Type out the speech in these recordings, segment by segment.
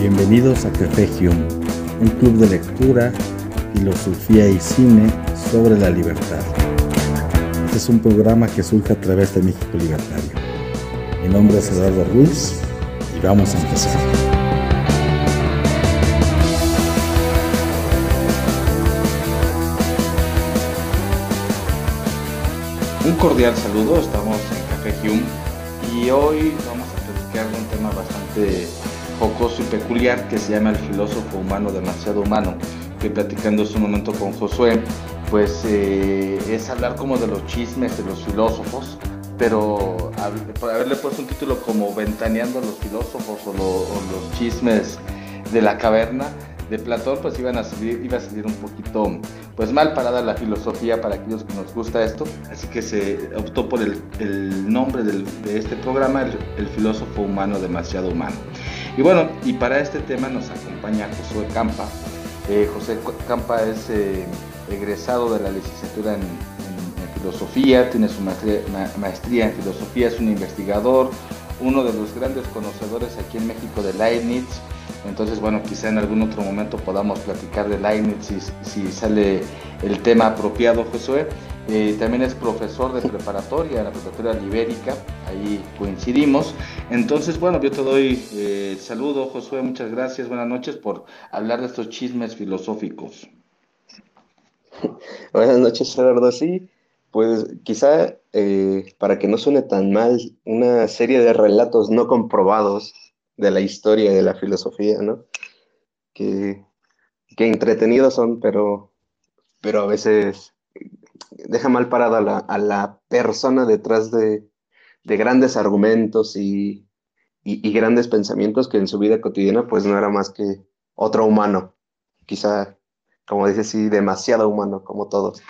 Bienvenidos a Café Hume, un club de lectura, filosofía y cine sobre la libertad. Este es un programa que surge a través de México Libertario. Mi nombre es Eduardo Ruiz y vamos a empezar. Un cordial saludo, estamos en Café Hume y hoy vamos a platicar de un tema bastante jocoso y peculiar que se llama el filósofo humano demasiado humano, que platicando hace un momento con Josué, pues eh, es hablar como de los chismes de los filósofos, pero por haberle puesto un título como Ventaneando a los filósofos o, los chismes de la caverna de Platón, pues iban a salir, iba a salir un poquito pues mal parada la filosofía para aquellos que nos gusta esto, así que se optó por el, nombre de este programa, el filósofo humano demasiado humano. Y bueno, y para este tema nos acompaña José Campa. Eh, José Campa es eh, egresado de la licenciatura en, filosofía, tiene su maestría, en filosofía, es un investigador, uno de los grandes conocedores aquí en México de Leibniz. Entonces, bueno, quizá en algún otro momento podamos platicar de Leibniz si, si sale el tema apropiado, Josué. Eh, también es profesor de preparatoria la preparatoria ibérica, ahí coincidimos. Entonces, bueno, yo te doy eh, saludo, Josué, muchas gracias, buenas noches por hablar de estos chismes filosóficos. Buenas noches, Eduardo. Sí, pues quizá eh, para que no suene tan mal, una serie de relatos no comprobados de la historia de la filosofía, ¿no? Que, que entretenidos son, pero, pero a veces deja mal parada a la, persona detrás de, grandes argumentos y, grandes pensamientos que en su vida cotidiana pues no era más que otro humano, quizá, como dice, sí, demasiado humano, como todos.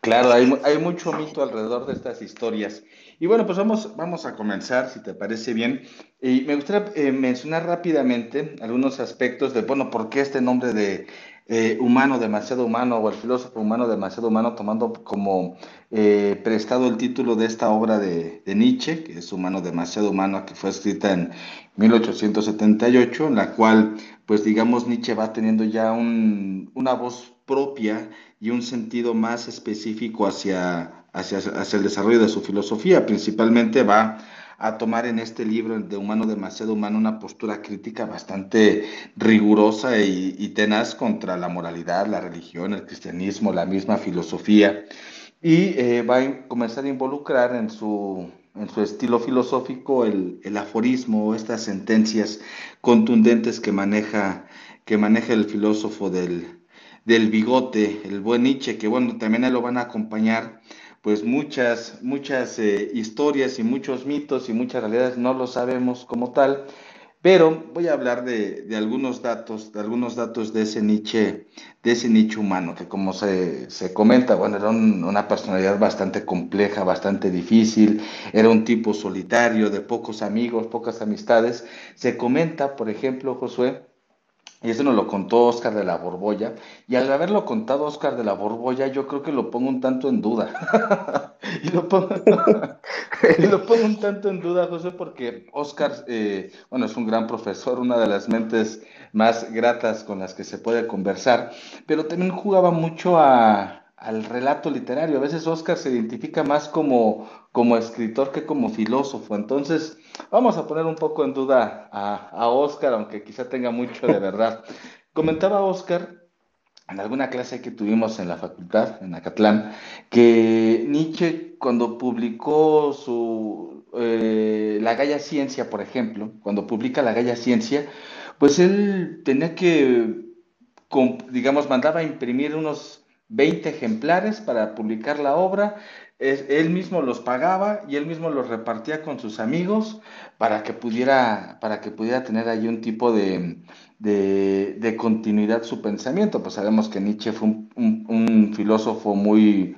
Claro, hay, mucho mito alrededor de estas historias. Y bueno, pues vamos, vamos a comenzar, si te parece bien. Y me gustaría eh, mencionar rápidamente algunos aspectos de, bueno, por qué este nombre de eh, humano, demasiado humano, o el filósofo humano, demasiado humano, tomando como eh, prestado el título de esta obra de, Nietzsche, que es Humano, demasiado humano, que fue escrita en 1878, en la cual, pues digamos, Nietzsche va teniendo ya una voz propia y un sentido más específico hacia, hacia, hacia el desarrollo de su filosofía. Principalmente va a tomar en este libro de Humano demasiado humano una postura crítica bastante rigurosa y, tenaz contra la moralidad, la religión, el cristianismo, la misma filosofía. Y eh, va a comenzar a involucrar en su, en su estilo filosófico el, el aforismo, estas sentencias contundentes que maneja, que maneja el filósofo del, del bigote, el buen Nietzsche, que bueno, también lo van a acompañar pues muchas, muchas eh, historias y muchos mitos y muchas realidades no lo sabemos como tal, pero voy a hablar de, algunos datos, de algunos datos de ese Nietzsche, de ese nicho humano, que como se, comenta, bueno, era una personalidad bastante compleja, bastante difícil, era un tipo solitario, de pocos amigos, pocas amistades. Se comenta, por ejemplo, Josué, y eso nos lo contó Oscar de la Borbolla. Y al haberlo contado Oscar de la Borbolla, yo creo que lo pongo un tanto en duda. y, lo pongo, un tanto en duda, José, porque Oscar, eh, bueno, es un gran profesor, una de las mentes más gratas con las que se puede conversar, pero también jugaba mucho a, al relato literario. A veces Oscar se identifica más como, como escritor que como filósofo. Entonces, vamos a poner un poco en duda a, a Oscar, aunque quizá tenga mucho de verdad. Comentaba Oscar en alguna clase que tuvimos en la facultad, en Acatlán, que Nietzsche cuando publicó su eh, La Galla Ciencia, por ejemplo, cuando publica La Galla Ciencia, pues él tenía que, digamos, mandaba a imprimir unos 20 ejemplares para publicar la obra. él mismo los pagaba y él mismo los repartía con sus amigos para que pudiera, para que pudiera tener ahí un tipo de, de, continuidad su pensamiento. Pues sabemos que Nietzsche fue un, filósofo muy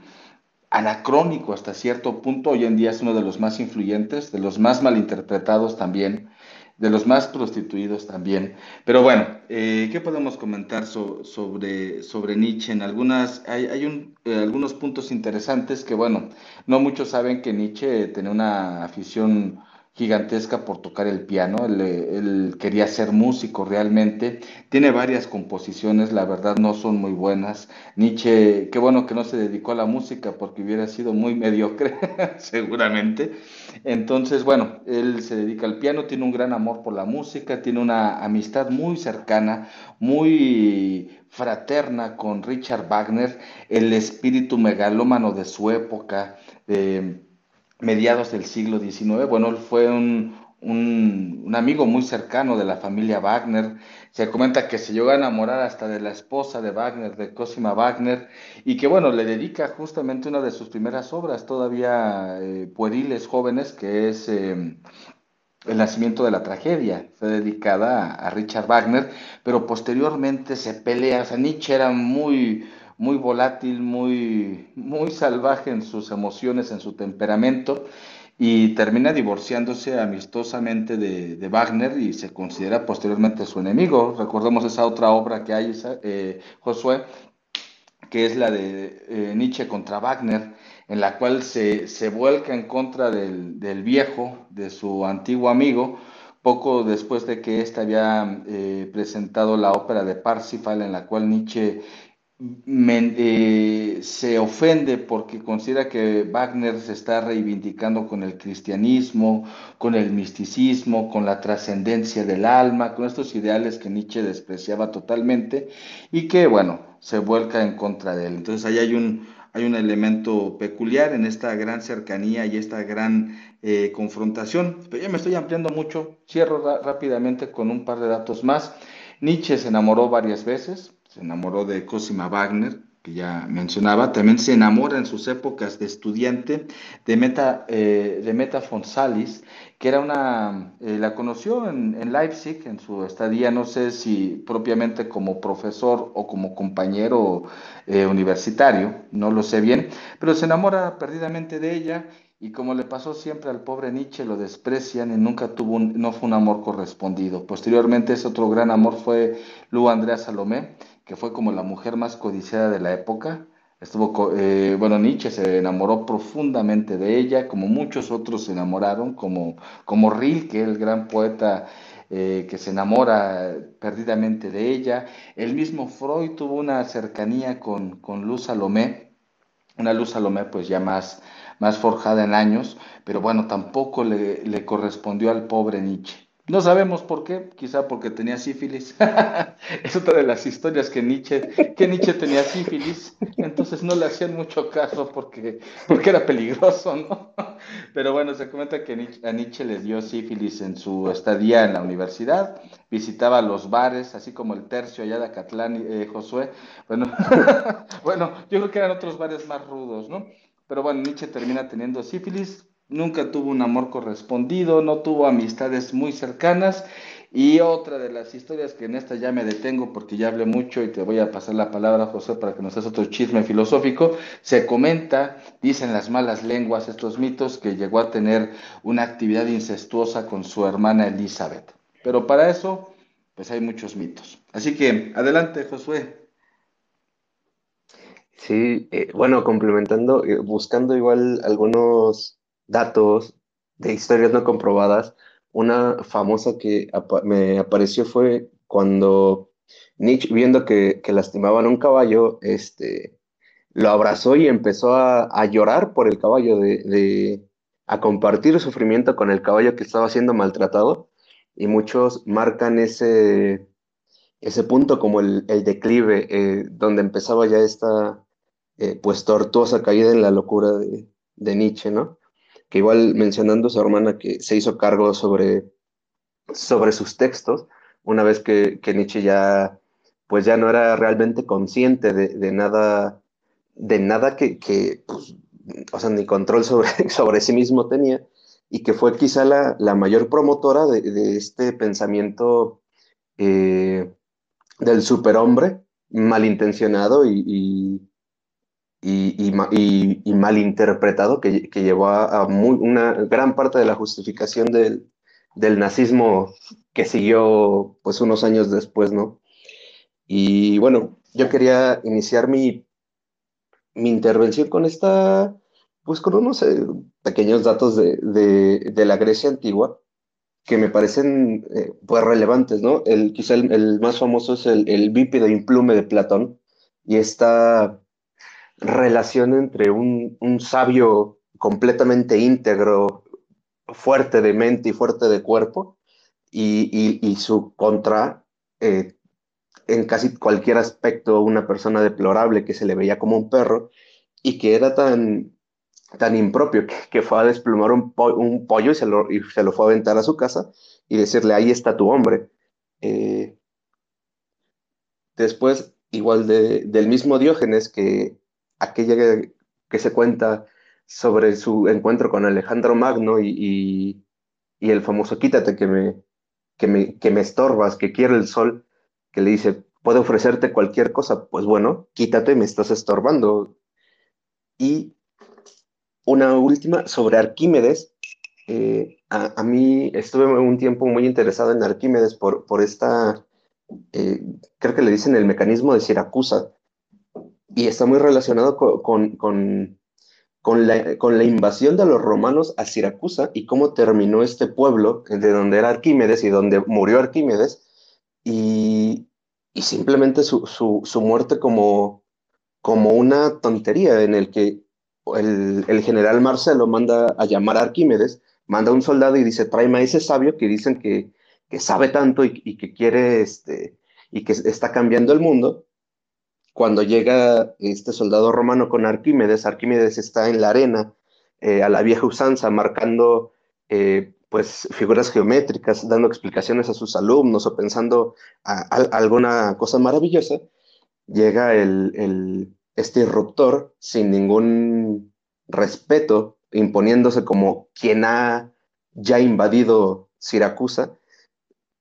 anacrónico hasta cierto punto. Hoy en día es uno de los más influyentes, de los más malinterpretados también de los más prostituidos también. Pero bueno, eh, ¿qué podemos comentar sobre, sobre Nietzsche? En algunas, hay, hay eh, algunos puntos interesantes que, bueno, no muchos saben que Nietzsche tenía una afición gigantesca por tocar el piano, él, quería ser músico realmente, tiene varias composiciones, la verdad no son muy buenas. Nietzsche, qué bueno que no se dedicó a la música porque hubiera sido muy mediocre, seguramente. Entonces, bueno, él se dedica al piano, tiene un gran amor por la música, tiene una amistad muy cercana, muy fraterna con Richard Wagner, el espíritu megalómano de su época. de mediados del siglo XIX. Bueno, él fue un, amigo muy cercano de la familia Wagner. Se comenta que se llegó a enamorar hasta de la esposa de Wagner, de Cosima Wagner, y que bueno, le dedica justamente una de sus primeras obras, todavía eh, pueriles jóvenes, que es eh, El nacimiento de la tragedia. Fue dedicada a, a, Richard Wagner, pero posteriormente se pelea. O sea, Nietzsche era muy muy volátil, muy, muy salvaje en sus emociones, en su temperamento, y termina divorciándose amistosamente de, Wagner y se considera posteriormente su enemigo. Recordemos esa otra obra que hay, eh, Josué, que es la de eh, Nietzsche contra Wagner, en la cual se, vuelca en contra del, viejo, de su antiguo amigo, poco después de que éste había eh, presentado la ópera de Parsifal, en la cual Nietzsche eh, se ofende porque considera que Wagner se está reivindicando con el cristianismo, con el misticismo, con la trascendencia del alma, con estos ideales que Nietzsche despreciaba totalmente y que, bueno, se vuelca en contra de él. Entonces ahí hay un, hay un elemento peculiar en esta gran cercanía y esta gran eh, confrontación. Pero ya me estoy ampliando mucho, cierro rápidamente con un par de datos más. Nietzsche se enamoró varias veces, se enamoró de Cosima Wagner, que ya mencionaba, también se enamora en sus épocas de estudiante de Meta, eh, de Meta Fonsalis, que era una, eh, la conoció en, Leipzig en su estadía, no sé si propiamente como profesor o como compañero eh, universitario, no lo sé bien, pero se enamora perdidamente de ella y como le pasó siempre al pobre Nietzsche, lo desprecian y nunca tuvo un, no fue un amor correspondido. Posteriormente ese otro gran amor fue Lu Andrea Salomé, que fue como la mujer más codiciada de la época. Estuvo, eh, bueno, Nietzsche se enamoró profundamente de ella, como muchos otros se enamoraron, como, como Rilke, el gran poeta eh, que se enamora perdidamente de ella. El mismo Freud tuvo una cercanía con, con Luz Salomé, una Luz Salomé pues ya más más forjada en años, pero bueno, tampoco le, le correspondió al pobre Nietzsche. No sabemos por qué, quizá porque tenía sífilis. es otra de las historias que Nietzsche, que Nietzsche tenía sífilis, entonces no le hacían mucho caso porque, porque era peligroso, ¿no? Pero bueno, se comenta que a Nietzsche le dio sífilis en su estadía en la universidad, visitaba los bares, así como el tercio allá de Acatlán, eh, Josué. Bueno, bueno, yo creo que eran otros bares más rudos, ¿no? Pero bueno, Nietzsche termina teniendo sífilis, nunca tuvo un amor correspondido, no tuvo amistades muy cercanas. Y otra de las historias que en esta ya me detengo porque ya hablé mucho y te voy a pasar la palabra, José, para que nos hagas otro chisme filosófico, se comenta, dicen las malas lenguas, estos mitos, que llegó a tener una actividad incestuosa con su hermana Elizabeth. Pero para eso, pues hay muchos mitos. Así que, adelante, Josué. Sí, eh, bueno, complementando, eh, buscando igual algunos datos de historias no comprobadas, una famosa que me apareció fue cuando Nietzsche, viendo que, lastimaban un caballo, este, lo abrazó y empezó a, llorar por el caballo, de, a compartir sufrimiento con el caballo que estaba siendo maltratado, y muchos marcan ese, ese punto como el, declive, eh, donde empezaba ya esta eh, pues tortuosa caída en la locura de, Nietzsche, ¿no? Que igual mencionando a su hermana que se hizo cargo sobre, sobre sus textos, una vez que, Nietzsche ya, pues ya no era realmente consciente de, nada, de nada que, pues, o sea, ni control sobre, sobre sí mismo tenía, y que fue quizá la, mayor promotora de, este pensamiento eh, del superhombre malintencionado y, y, y, malinterpretado que, que llevó a, una gran parte de la justificación del, del, nazismo que siguió pues unos años después, ¿no? Y bueno, yo quería iniciar mi, mi intervención con esta pues con unos eh, pequeños datos de, de, la Grecia antigua que me parecen eh, pues relevantes, ¿no? El, quizá el, más famoso es el, el bípedo implume de Platón y esta relación entre un, un sabio completamente íntegro, fuerte de mente y fuerte de cuerpo, y, y, su contra, eh, en casi cualquier aspecto, una persona deplorable que se le veía como un perro y que era tan, tan impropio que, fue a desplumar un, pollo y se, lo, y se, lo, fue a aventar a su casa y decirle, ahí está tu hombre. Eh, después, igual de, del mismo Diógenes, que aquella que, se cuenta sobre su encuentro con Alejandro Magno y, y, el famoso quítate que me, que, me, que me estorbas, que quiere el sol, que le dice, puede ofrecerte cualquier cosa, pues bueno, quítate, me estás estorbando. Y una última sobre Arquímedes. Eh, a, mí estuve un tiempo muy interesado en Arquímedes por, por esta, eh, creo que le dicen el mecanismo de Siracusa, y está muy relacionado con, con, con, la, con, la, invasión de los romanos a Siracusa y cómo terminó este pueblo de donde era Arquímedes y donde murió Arquímedes, y, y simplemente su, su, su, muerte como, como una tontería en el que el, el, general Marcelo manda a llamar a Arquímedes, manda a un soldado y dice, tráeme a ese sabio que dicen que, que sabe tanto y, y, que quiere, este, y que está cambiando el mundo, cuando llega este soldado romano con Arquímedes, Arquímedes está en la arena, eh, a la vieja usanza, marcando eh, pues figuras geométricas, dando explicaciones a sus alumnos o pensando alguna cosa maravillosa, llega el, el, este irruptor sin ningún respeto, imponiéndose como quien ha ya invadido Siracusa,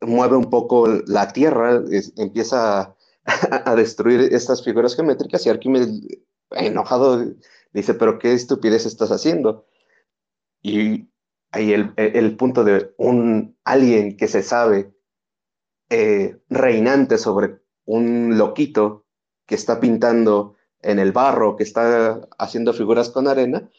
mueve un poco la tierra, empieza a, destruir estas figuras geométricas y Arquímedes, enojado, dice, pero qué estupidez estás haciendo. Y ahí el, el punto de un alguien que se sabe eh, reinante sobre un loquito que está pintando en el barro, que está haciendo figuras con arena,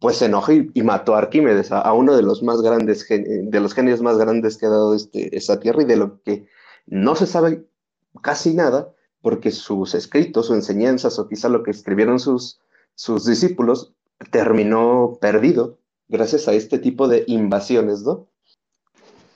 pues se enojó y, mató a Arquímedes, a, uno de los más grandes, de los genios más grandes que ha dado este, esta tierra y de lo que no se sabe casi nada, porque sus escritos o enseñanzas o quizá lo que escribieron sus, sus discípulos terminó perdido gracias a este tipo de invasiones, ¿no?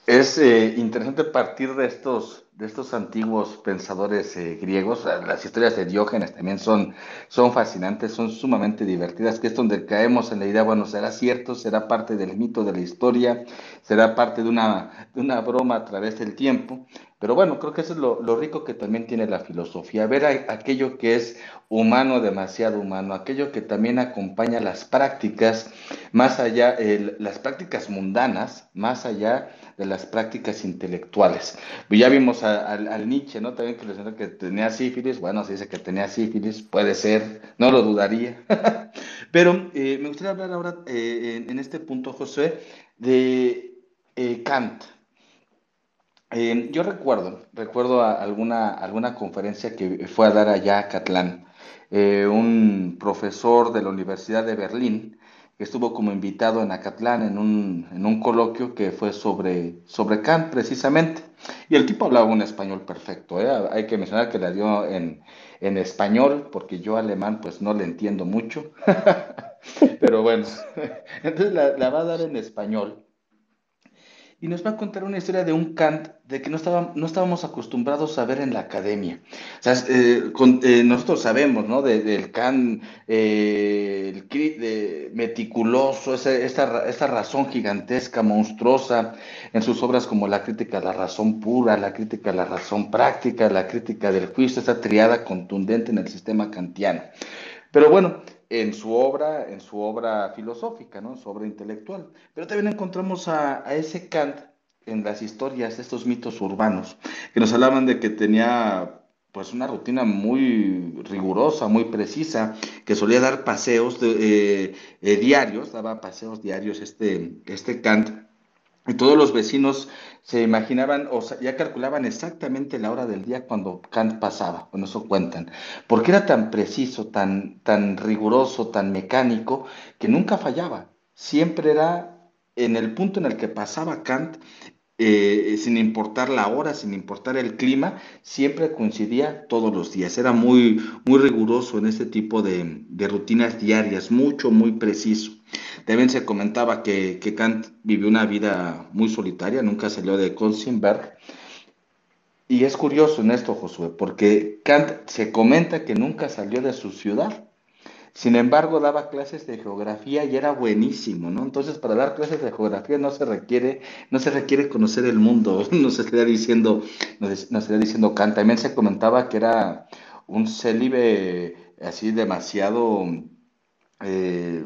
Es eh, interesante partir de estos, de estos antiguos pensadores eh, griegos. Las historias de Diógenes también son, son fascinantes, son sumamente divertidas, que es donde caemos en la idea, bueno, ¿será cierto? ¿Será parte del mito de la historia? ¿Será parte de una, de una broma a través del tiempo? Pero bueno, creo que eso es lo, rico que también tiene la filosofía, ver aquello que es humano, demasiado humano, aquello que también acompaña las prácticas, más allá, las prácticas mundanas, más allá de las prácticas intelectuales. Ya vimos al Nietzsche, ¿no? También que le que tenía sífilis, bueno, se dice que tenía sífilis, puede ser, no lo dudaría. Pero eh, me gustaría hablar ahora eh, en, este punto, José, de eh, Kant. Eh, yo recuerdo, recuerdo alguna, alguna conferencia que fue a dar allá a Catlán, un profesor de la Universidad de Berlín estuvo como invitado en Acatlán en un, en un coloquio que fue sobre, sobre Kant precisamente. Y el tipo hablaba un español perfecto, ¿eh? hay que mencionar que la dio en, en español, porque yo alemán pues no le entiendo mucho, pero bueno, entonces la va a dar en español y nos va a contar una historia de un Kant de que no, no estábamos acostumbrados a ver en la academia. O sea, eh, eh, nosotros sabemos, ¿no? del Kant eh, meticuloso, esta, esta razón gigantesca, monstruosa, en sus obras como la crítica a la razón pura, la crítica a la razón práctica, la crítica del juicio, esta triada contundente en el sistema kantiano. Pero bueno, en su obra, en su obra filosófica, ¿no? su obra intelectual. Pero también encontramos a, ese Kant en las historias de estos mitos urbanos, que nos hablaban de que tenía pues una rutina muy rigurosa, muy precisa, que solía dar paseos de, eh, eh, diarios, daba paseos diarios este, este Kant, Y todos los vecinos se imaginaban o ya calculaban exactamente la hora del día cuando Kant pasaba, bueno, eso cuentan, porque era tan preciso, tan, tan riguroso, tan mecánico, que nunca fallaba, siempre era en el punto en el que pasaba Kant, eh, sin importar la hora, sin importar el clima, siempre coincidía todos los días. Era muy, muy riguroso en este tipo de, rutinas diarias, mucho, muy preciso. También se comentaba que, que, Kant vivió una vida muy solitaria, nunca salió de Konzenberg. Y es curioso en esto, Josué, porque Kant se comenta que nunca salió de su ciudad. Sin embargo, daba clases de geografía y era buenísimo, ¿no? Entonces, para dar clases de geografía no se requiere, no se requiere conocer el mundo, nos estaría diciendo, nos, diciendo Kant. También se comentaba que era un célibe así demasiado eh,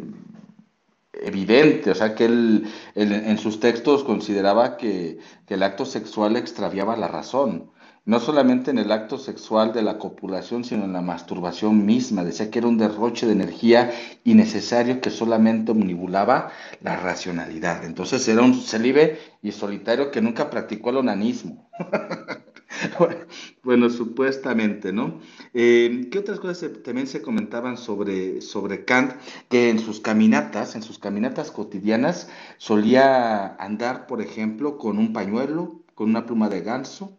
evidente, o sea que él, en sus textos consideraba que, el acto sexual extraviaba la razón no solamente en el acto sexual de la copulación, sino en la masturbación misma. Decía que era un derroche de energía innecesario que solamente omnibulaba la racionalidad. Entonces era un célibe y solitario que nunca practicó el onanismo. bueno, supuestamente, ¿no? Eh, ¿Qué otras cosas también se comentaban sobre, sobre Kant? Que en sus caminatas, en sus caminatas cotidianas, solía andar, por ejemplo, con un pañuelo, con una pluma de ganso,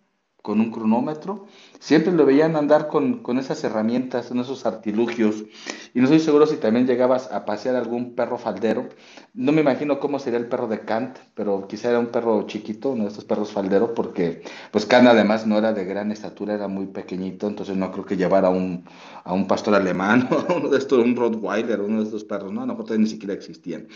con un cronómetro, siempre lo veían andar con, esas herramientas, con esos artilugios, y no estoy seguro si también llegabas a pasear algún perro faldero, no me imagino cómo sería el perro de Kant, pero quizá era un perro chiquito, uno de estos perros falderos, porque pues Kant además no era de gran estatura, era muy pequeñito, entonces no creo que llevara a un, a un pastor alemán, uno de estos, un Rottweiler, uno de estos perros, no, a lo mejor ni siquiera existían.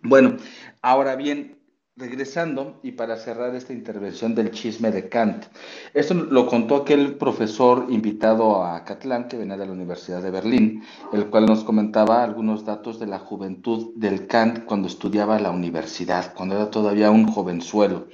Bueno, ahora bien, regresando y para cerrar esta intervención del chisme de Kant, esto lo contó aquel profesor invitado a Catlán que venía de la Universidad de Berlín, el cual nos comentaba algunos datos de la juventud del Kant cuando estudiaba la universidad, cuando era todavía un jovenzuelo.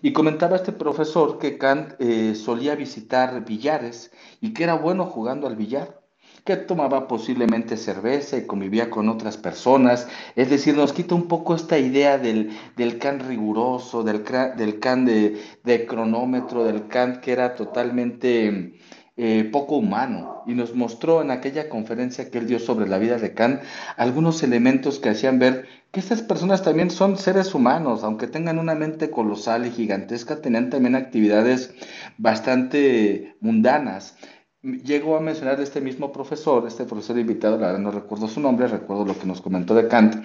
Y comentaba este profesor que Kant eh, solía visitar billares y que era bueno jugando al billar que tomaba posiblemente cerveza y convivía con otras personas. Es decir, nos quita un poco esta idea del, del can riguroso, del, del can de, cronómetro, del can que era totalmente eh, poco humano. Y nos mostró en aquella conferencia que él dio sobre la vida de Kant algunos elementos que hacían ver que estas personas también son seres humanos, aunque tengan una mente colosal y gigantesca, tenían también actividades bastante mundanas llegó a mencionar este mismo profesor, este profesor invitado, la verdad no recuerdo su nombre, recuerdo lo que nos comentó de Kant,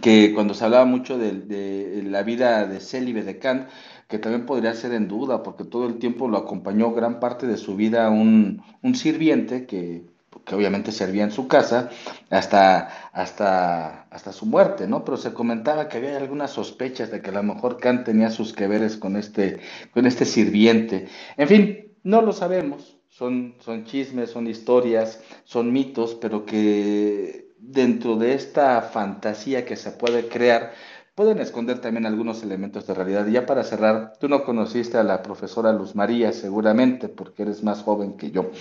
que cuando se hablaba mucho de, la vida de célibe de Kant, que también podría ser en duda, porque todo el tiempo lo acompañó gran parte de su vida un, sirviente que, que, obviamente servía en su casa hasta, hasta, hasta su muerte, ¿no? Pero se comentaba que había algunas sospechas de que a lo mejor Kant tenía sus que veres con este, con este sirviente. En fin, no lo sabemos, son, son chismes, son historias, son mitos, pero que dentro de esta fantasía que se puede crear, pueden esconder también algunos elementos de realidad. Y ya para cerrar, tú no conociste a la profesora Luz María, seguramente, porque eres más joven que yo.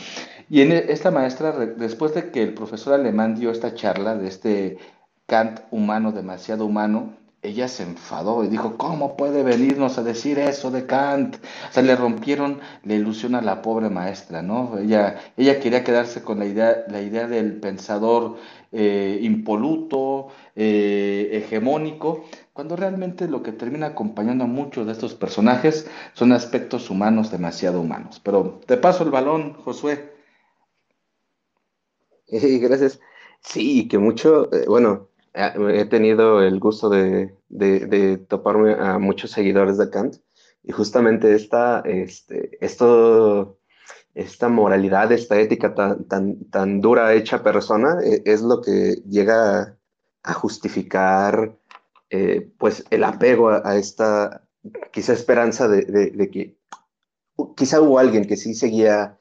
Y en e, esta maestra, después de que el profesor alemán dio esta charla de este Kant humano, demasiado humano, ella se enfadó y dijo, ¿cómo puede venirnos a decir eso de Kant? O sea, le rompieron la ilusión a la pobre maestra, ¿no? Ella, ella quería quedarse con la idea, la idea del pensador eh, impoluto, eh, hegemónico, cuando realmente lo que termina acompañando a muchos de estos personajes son aspectos humanos demasiado humanos. Pero te paso el balón, Josué. gracias. Sí, que mucho, eh, bueno, he tenido el gusto de, toparme a muchos seguidores de Kant y justamente esta, este, esto, esta moralidad, esta ética tan, tan, tan dura hecha persona e, es lo que llega a justificar eh, pues el apego a, esta quizá esperanza de, que quizá hubo alguien que sí seguía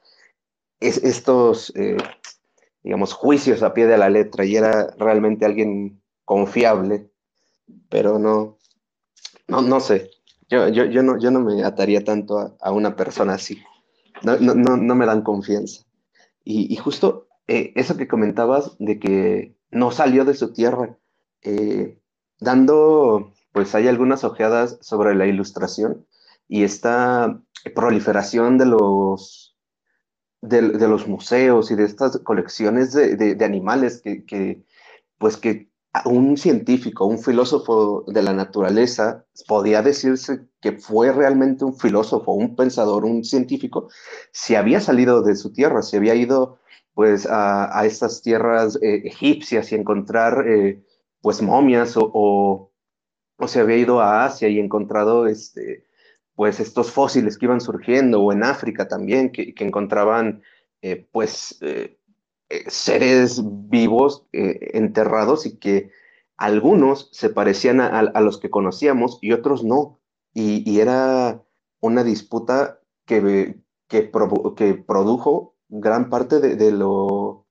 estos, eh, digamos, juicios a pie de la letra y era realmente alguien confiable, pero no, no, no sé. Yo, yo, yo, no, yo no me ataría tanto a, una persona así. No, no, no, me dan confianza. Y, justo eh, eso que comentabas de que no salió de su tierra, eh, dando pues hay algunas ojeadas sobre la ilustración y esta proliferación de los, de, los museos y de estas colecciones de, animales que, que, pues que un científico, un filósofo de la naturaleza, podía decirse que fue realmente un filósofo, un pensador, un científico, si había salido de su tierra, si había ido pues a, estas tierras eh, egipcias y encontrar eh, pues momias o, o, se había ido a Asia y encontrado este, pues estos fósiles que iban surgiendo o en África también que, encontraban eh, pues seres vivos enterrados y que algunos se parecían a, los que conocíamos y otros no. Y, era una disputa que, que, produjo gran parte de, lo,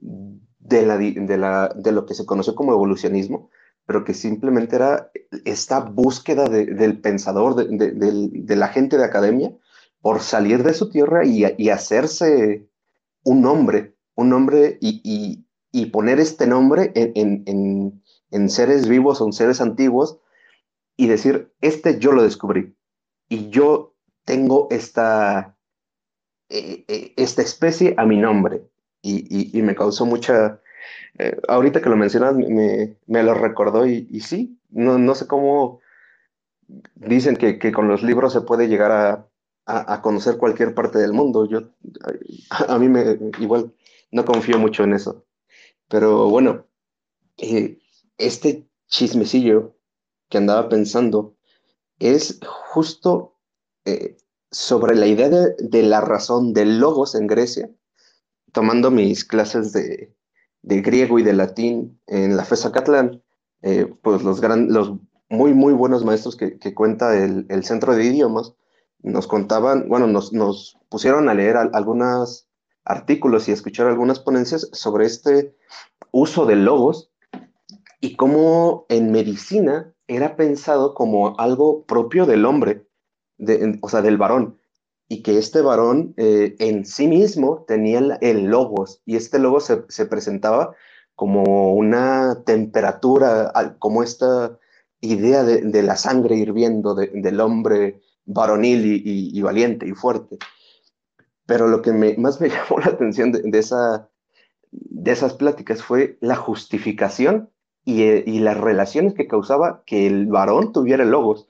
de, la, de, lo que se conoció como evolucionismo, pero que simplemente era esta búsqueda del pensador, de, la gente de academia, por salir de su tierra y, hacerse un nombre, un nombre y, poner este nombre en, en, seres vivos o en seres antiguos y decir, este yo lo descubrí y yo tengo esta, eh, eh, esta especie a mi nombre. Y, y, me causó mucha... Eh, ahorita que lo mencionas, me, me lo recordó y, y, sí, no, no sé cómo dicen que, que, con los libros se puede llegar a, a, conocer cualquier parte del mundo. Yo, a, a, mí me igual no confío mucho en eso. Pero bueno, este chismecillo que andaba pensando es justo sobre la idea de, la razón del logos en Grecia, tomando mis clases de, griego y de latín en la FESA Catlán, eh, pues los, gran, los muy, muy buenos maestros que, cuenta el, Centro de Idiomas nos contaban, bueno, nos, nos pusieron a leer algunos artículos y escuchar algunas ponencias sobre este uso de logos y cómo en medicina era pensado como algo propio del hombre o sea, del varón, y que este varón eh, en sí mismo tenía el, logos, y este logo se, presentaba como una temperatura, como esta idea de, la sangre hirviendo del hombre varonil y, valiente y fuerte. Pero lo que más me llamó la atención de, esa, de esas pláticas fue la justificación y, y, las relaciones que causaba que el varón tuviera logos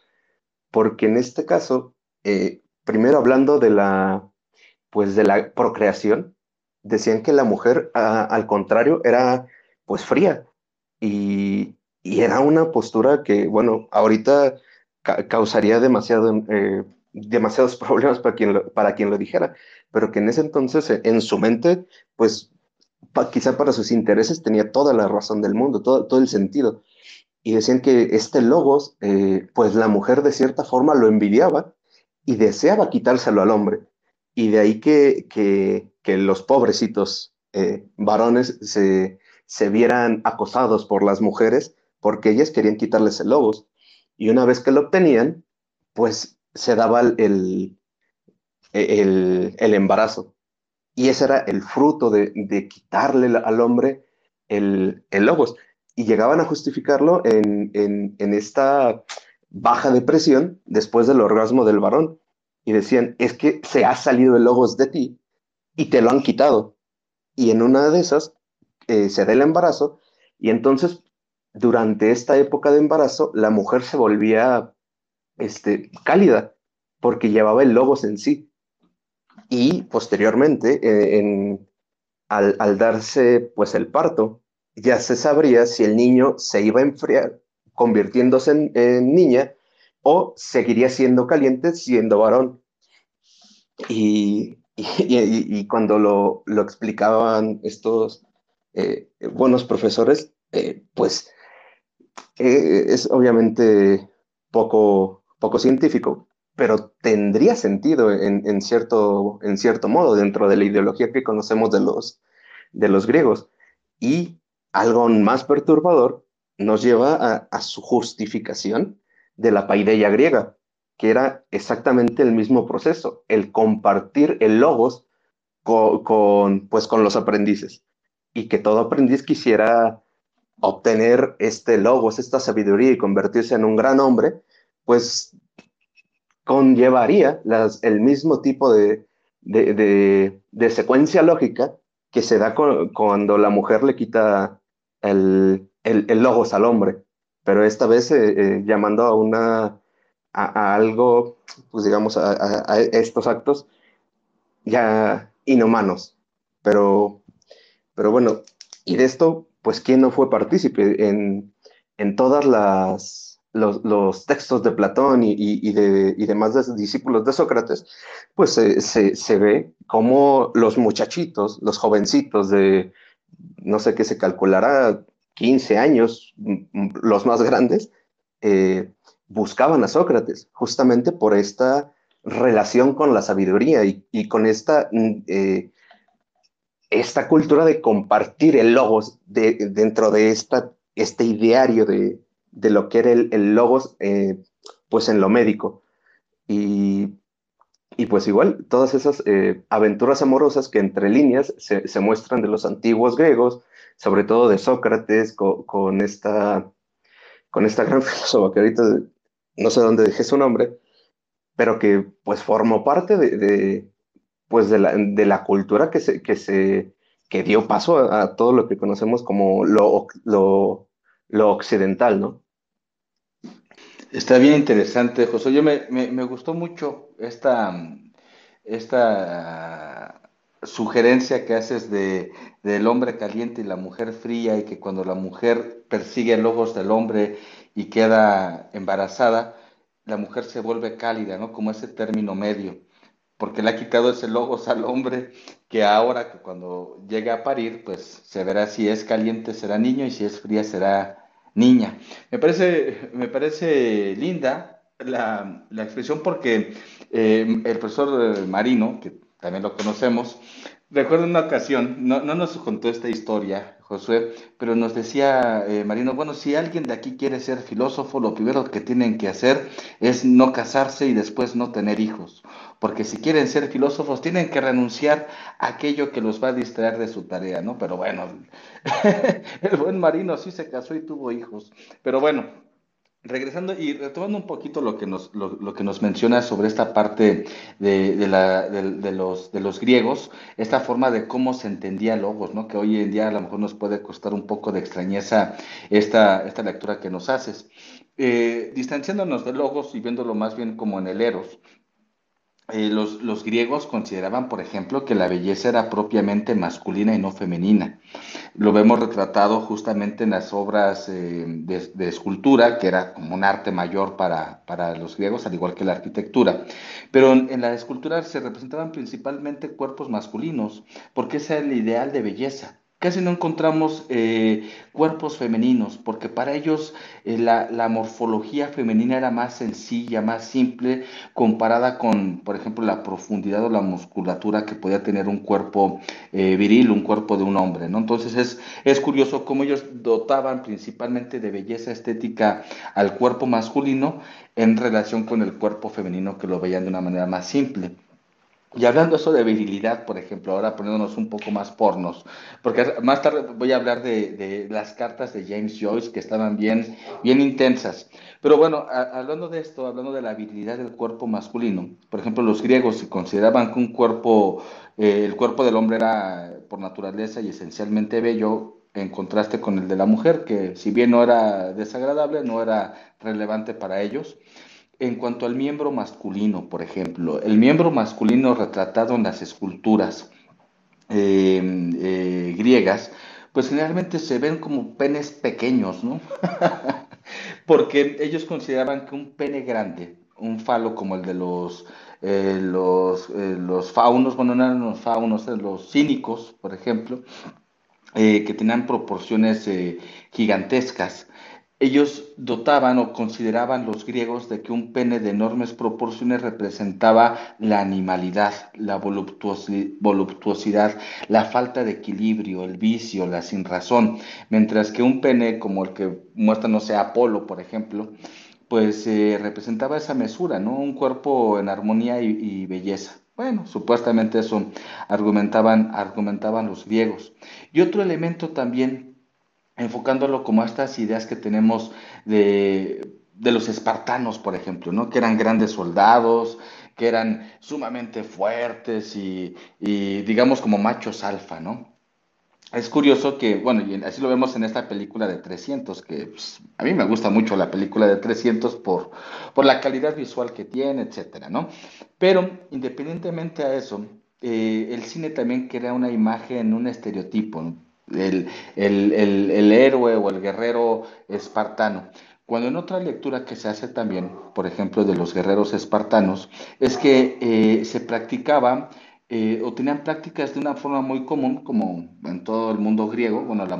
porque en este caso, eh, primero hablando de la, pues de la procreación, decían que la mujer, al contrario, era pues fría y, era una postura que, bueno, ahorita causaría demasiado, eh, demasiados problemas para quien, para quien lo dijera, pero que en ese entonces, en su mente, pues quizá para sus intereses tenía toda la razón del mundo, todo, todo el sentido y decían que este logos, eh, pues la mujer de cierta forma lo envidiaba y deseaba quitárselo al hombre. Y de ahí que, que, los pobrecitos eh, varones se, se vieran acosados por las mujeres porque ellas querían quitarles el logos. Y una vez que lo obtenían, pues se daba el, el, el embarazo. Y ese era el fruto de, de quitarle al hombre el, el logos y llegaban a justificarlo en, en, esta baja depresión después del orgasmo del varón. Y decían, es que se ha salido el logos de ti y te lo han quitado. Y en una de esas eh, se da el embarazo y entonces durante esta época de embarazo la mujer se volvía este, cálida porque llevaba el logos en sí. Y posteriormente, eh, al, darse pues el parto, ya se sabría si el niño se iba a enfriar convirtiéndose en, niña o seguiría siendo caliente siendo varón. Y, cuando lo, explicaban estos eh, buenos profesores, eh, pues es obviamente poco, poco científico, pero tendría sentido en, cierto, en cierto modo dentro de la ideología que conocemos de los, de los griegos. Y algo más perturbador nos lleva a, su justificación de la paideia griega, que era exactamente el mismo proceso, el compartir el logos con, pues, con los aprendices y que todo aprendiz quisiera obtener este logos, esta sabiduría y convertirse en un gran hombre, pues conllevaría el mismo tipo de, secuencia lógica que se da cuando la mujer le quita el, logos al hombre, pero esta vez eh, eh, llamando a una algo, pues digamos, a, estos actos ya inhumanos. Pero, bueno, y de esto, pues, ¿quién no fue partícipe en todas las los, textos de Platón y, y, de, y demás discípulos de Sócrates, pues se, se, ve como los muchachitos, los jovencitos de, no sé qué se calculará, 15 años, los más grandes, eh, buscaban a Sócrates, justamente por esta relación con la sabiduría y, con esta, eh, esta cultura de compartir el logos de, dentro de esta, este ideario de, de lo que era el, logos, eh, pues en lo médico. Y, y pues igual, todas esas eh, aventuras amorosas que entre líneas se, se, muestran de los antiguos griegos, sobre todo de Sócrates, con, con esta, con esta gran filósofa que ahorita no sé dónde dejé su nombre, pero que pues formó parte de, pues de la, de la, cultura que se, que se que dio paso a, todo lo que conocemos como lo, lo, lo, occidental, ¿no? Está bien interesante, José. Yo me, me, me gustó mucho esta, esta sugerencia que haces de, del hombre caliente y la mujer fría y que cuando la mujer persigue los ojos del hombre y queda embarazada, la mujer se vuelve cálida, ¿no? Como ese término medio, porque le ha quitado ese logos al hombre que ahora que cuando llegue a parir, pues se verá si es caliente será niño y si es fría será niña. Me parece, me parece linda la, expresión porque eh, el profesor Marino, que también lo conocemos, recuerdo una ocasión, no, no nos contó esta historia, Josué, pero nos decía eh, Marino, bueno, si alguien de aquí quiere ser filósofo, lo primero que tienen que hacer es no casarse y después no tener hijos, porque si quieren ser filósofos tienen que renunciar a aquello que los va a distraer de su tarea, ¿no? Pero bueno, el buen Marino sí se casó y tuvo hijos, pero bueno, Regresando y retomando un poquito lo que nos, lo, que nos menciona sobre esta parte de, de, la, de, los, de los griegos, esta forma de cómo se entendía logos, ¿no? que hoy en día a lo mejor nos puede costar un poco de extrañeza esta, esta lectura que nos haces. Eh, distanciándonos de logos y viéndolo más bien como en el eros, eh, los, griegos consideraban, por ejemplo, que la belleza era propiamente masculina y no femenina. Lo vemos retratado justamente en las obras eh, de, escultura, que era como un arte mayor para, para, los griegos, al igual que la arquitectura. Pero en, en la escultura se representaban principalmente cuerpos masculinos, porque ese era el ideal de belleza casi no encontramos eh, cuerpos femeninos, porque para ellos eh, la, morfología femenina era más sencilla, más simple, comparada con, por ejemplo, la profundidad o la musculatura que podía tener un cuerpo eh, viril, un cuerpo de un hombre, ¿no? Entonces es, es curioso cómo ellos dotaban principalmente de belleza estética al cuerpo masculino en relación con el cuerpo femenino que lo veían de una manera más simple. Y hablando eso de virilidad, por ejemplo, ahora poniéndonos un poco más pornos, porque más tarde voy a hablar de, las cartas de James Joyce que estaban bien, bien intensas. Pero bueno, hablando de esto, hablando de la virilidad del cuerpo masculino, por ejemplo, los griegos consideraban que un cuerpo, eh, el cuerpo del hombre era por naturaleza y esencialmente bello, en contraste con el de la mujer, que si bien no era desagradable, no era relevante para ellos. En cuanto al miembro masculino, por ejemplo, el miembro masculino retratado en las esculturas eh, eh, griegas, pues generalmente se ven como penes pequeños, ¿no? Porque ellos consideraban que un pene grande, un falo como el de los, eh, los, los faunos, bueno, no eran los faunos, los cínicos, por ejemplo, que tenían proporciones gigantescas, ellos dotaban o consideraban los griegos de que un pene de enormes proporciones representaba la animalidad, la voluptuosidad, la falta de equilibrio, el vicio, la sinrazón, mientras que un pene como el que muestra, no sé, Apolo, por ejemplo, pues eh, representaba esa mesura, ¿no? Un cuerpo en armonía y, y belleza. Bueno, supuestamente eso argumentaban, argumentaban los griegos. Y otro elemento también enfocándolo como a estas ideas que tenemos de, los espartanos, por ejemplo, ¿no? Que eran grandes soldados, que eran sumamente fuertes y, y digamos como machos alfa, ¿no? Es curioso que, bueno, y así lo vemos en esta película de 300, que pues, a mí me gusta mucho la película de 300 por, por la calidad visual que tiene, etcétera, ¿no? Pero independientemente a eso, eh, el cine también crea una imagen, un estereotipo, ¿no? El, el, el, héroe o el guerrero espartano. Cuando en otra lectura que se hace también, por ejemplo, de los guerreros espartanos, es que eh, se practicaba eh, o tenían prácticas de una forma muy común, como en todo el mundo griego, bueno, la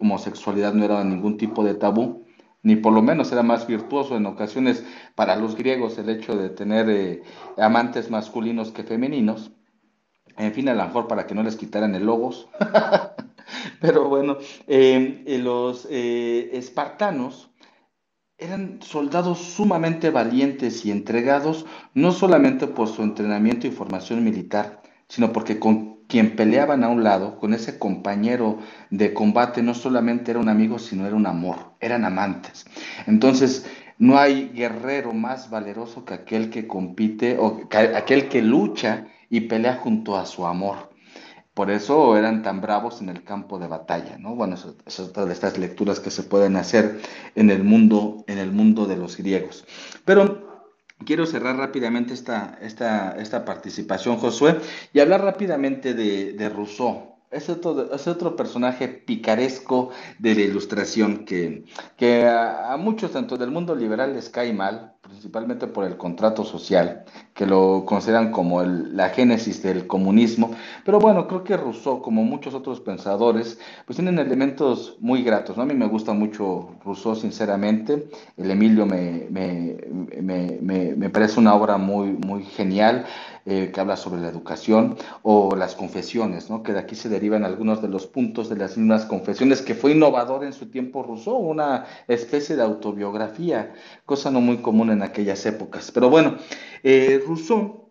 homosexualidad no era ningún tipo de tabú, ni por lo menos era más virtuoso en ocasiones para los griegos el hecho de tener eh, amantes masculinos que femeninos, en fin, a lo mejor para que no les quitaran el logos, pero bueno, em, eh, los espartanos, eran soldados sumamente valientes y entregados, no solamente por su entrenamiento y formación militar, sino porque con quien peleaban a un lado, con ese compañero de combate, no solamente era un amigo, sino era un amor, eran amantes. Entonces, no hay guerrero más valeroso que aquel que compite o aquel que lucha y pelea junto a su amor. Por eso eran tan bravos en el campo de batalla, ¿no? Bueno, es otra de estas lecturas que se pueden hacer en el mundo, en el mundo de los griegos. Pero Quiero cerrar rápidamente esta, esta, esta participación, Josué, y hablar rápidamente de, Rousseau. Es otro, es otro, personaje picaresco de la ilustración que, que a, a, muchos, tanto del mundo liberal, les cae mal, principalmente por el contrato social, que lo consideran como la génesis del comunismo. Pero bueno, creo que Rousseau, como muchos otros pensadores, pues tienen elementos muy gratos. ¿no? A mí me gusta mucho Rousseau, sinceramente. El Emilio me, me, me, me parece una obra muy, muy genial. Eh, que habla sobre la educación, o las confesiones, ¿no? que de aquí se derivan algunos de los puntos de las mismas confesiones, que fue innovador en su tiempo Rousseau, una especie de autobiografía, cosa no muy común aquellas épocas. Pero bueno, eh, Rousseau,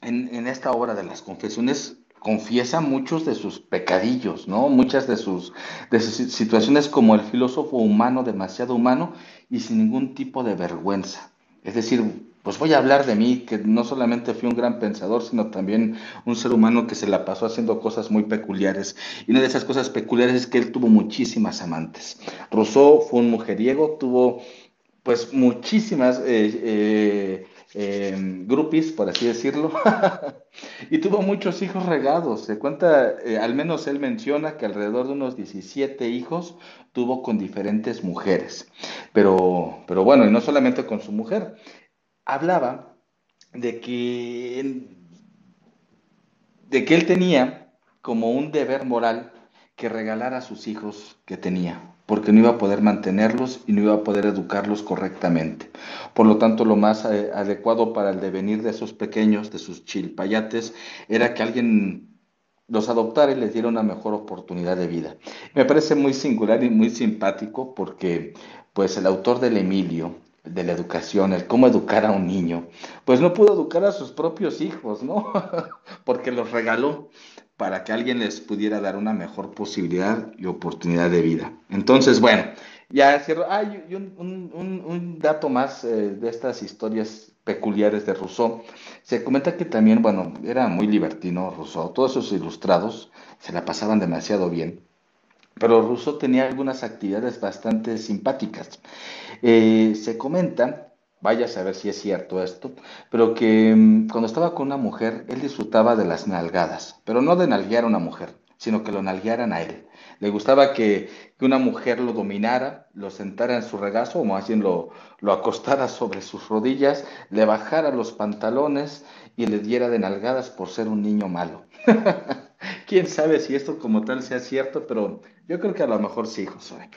en, esta obra de las confesiones, confiesa muchos de sus pecadillos, ¿no? Muchas de sus, de sus situaciones como el filósofo humano, demasiado humano y sin ningún tipo de vergüenza. Es decir, pues voy a hablar de mí, que no solamente fui un gran pensador, sino también un ser humano que se la pasó haciendo cosas muy peculiares. Y una de esas cosas peculiares es que él tuvo muchísimas amantes. Rousseau fue un mujeriego, tuvo pues muchísimas eh, eh, eh, por así decirlo, y tuvo muchos hijos regados. Se cuenta, eh, al menos él menciona que alrededor de unos 17 hijos tuvo con diferentes mujeres. Pero, pero bueno, y no solamente con su mujer, hablaba de que, de que él tenía como un deber moral que regalar a sus hijos que tenía porque no iba a poder mantenerlos y no iba a poder educarlos correctamente. Por lo tanto, lo más eh, adecuado para el devenir de esos pequeños, de sus chilpayates, era que alguien los adoptara y les diera una mejor oportunidad de vida. Me parece muy singular y muy simpático porque pues el autor del Emilio, de la educación, el cómo educar a un niño, pues no pudo educar a sus propios hijos, ¿no? porque los regaló para que alguien les pudiera dar una mejor posibilidad y oportunidad de vida. Entonces, bueno, ya cierro. Hay un, dato más eh, de estas historias peculiares de Rousseau. Se comenta que también, bueno, era muy libertino Rousseau. Todos sus ilustrados se la pasaban demasiado bien. Pero Rousseau tenía algunas actividades bastante simpáticas. Eh, se comenta vaya a saber si es cierto esto, pero que mm, cuando estaba con una mujer, él disfrutaba de las nalgadas, pero no de nalguear a una mujer, sino que lo nalguearan a él. Le gustaba que, una mujer lo dominara, lo sentara en su regazo, o más bien lo, lo acostara sobre sus rodillas, le bajara los pantalones y le diera de nalgadas por ser un niño malo. Quién sabe si esto como tal sea cierto, pero yo creo que a lo mejor sí, Josué.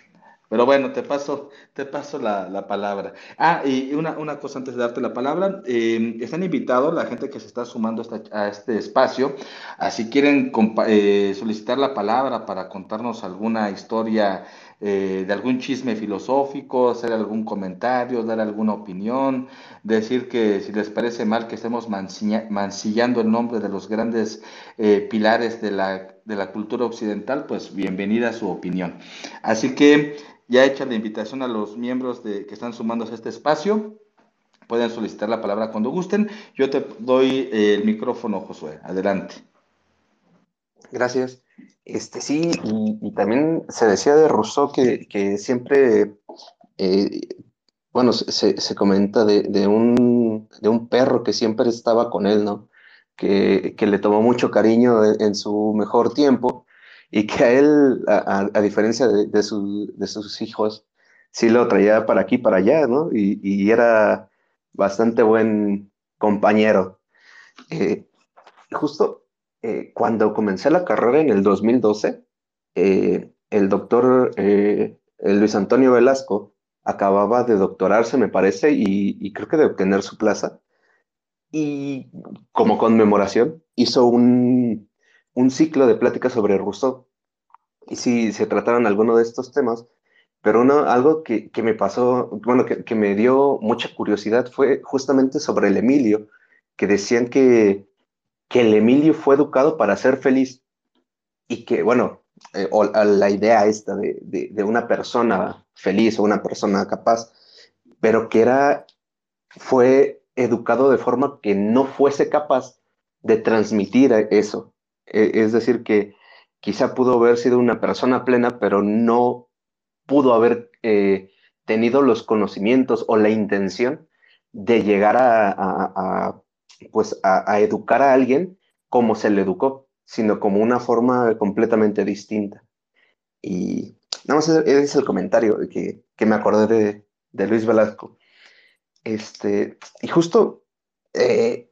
Pero bueno, te paso, te paso la, palabra. Ah, y una, una, cosa antes de darte la palabra. Eh, están invitados la gente que se está sumando a este espacio. Así quieren eh, solicitar la palabra para contarnos alguna historia eh, de algún chisme filosófico, hacer algún comentario, dar alguna opinión, decir que si les parece mal que estemos mancillando el nombre de los grandes eh, pilares de la, de la cultura occidental, pues bienvenida su opinión. Así que ya hecha la invitación a los miembros de, que están sumándose a este espacio, pueden solicitar la palabra cuando gusten. Yo te doy eh, el micrófono, Josué. Adelante. Gracias. Este, sí, y, también se decía de Rousseau que, siempre, eh, bueno, se, comenta de, un, de un perro que siempre estaba con él, ¿no? Que, le tomó mucho cariño en, su mejor tiempo y que a él, a, diferencia de, sus hijos, sí lo traía para aquí, para allá, ¿no? Y, era bastante buen compañero. Eh, justo eh, cuando comencé la carrera en el 2012, eh, el doctor eh, Luis Antonio Velasco acababa de doctorarse, me parece, y, creo que de obtener su plaza. Y como conmemoración, hizo un, ciclo de pláticas sobre Rousseau. Y sí, se trataron algunos de estos temas, pero algo que, me pasó, bueno, que, me dio mucha curiosidad fue justamente sobre el Emilio, que decían que que el Emilio fue educado para ser feliz y que, bueno, eh, la idea esta de, una persona feliz o una persona capaz, pero que era, fue educado de forma que no fuese capaz de transmitir eso. E, es decir, que quizá pudo haber sido una persona plena, pero no pudo haber eh, tenido los conocimientos o la intención de llegar a pues a, educar a alguien como se le educó, sino como una forma completamente distinta. Y nada más ese es el comentario que, que me acordé de, Luis Velasco. Este, y justo eh,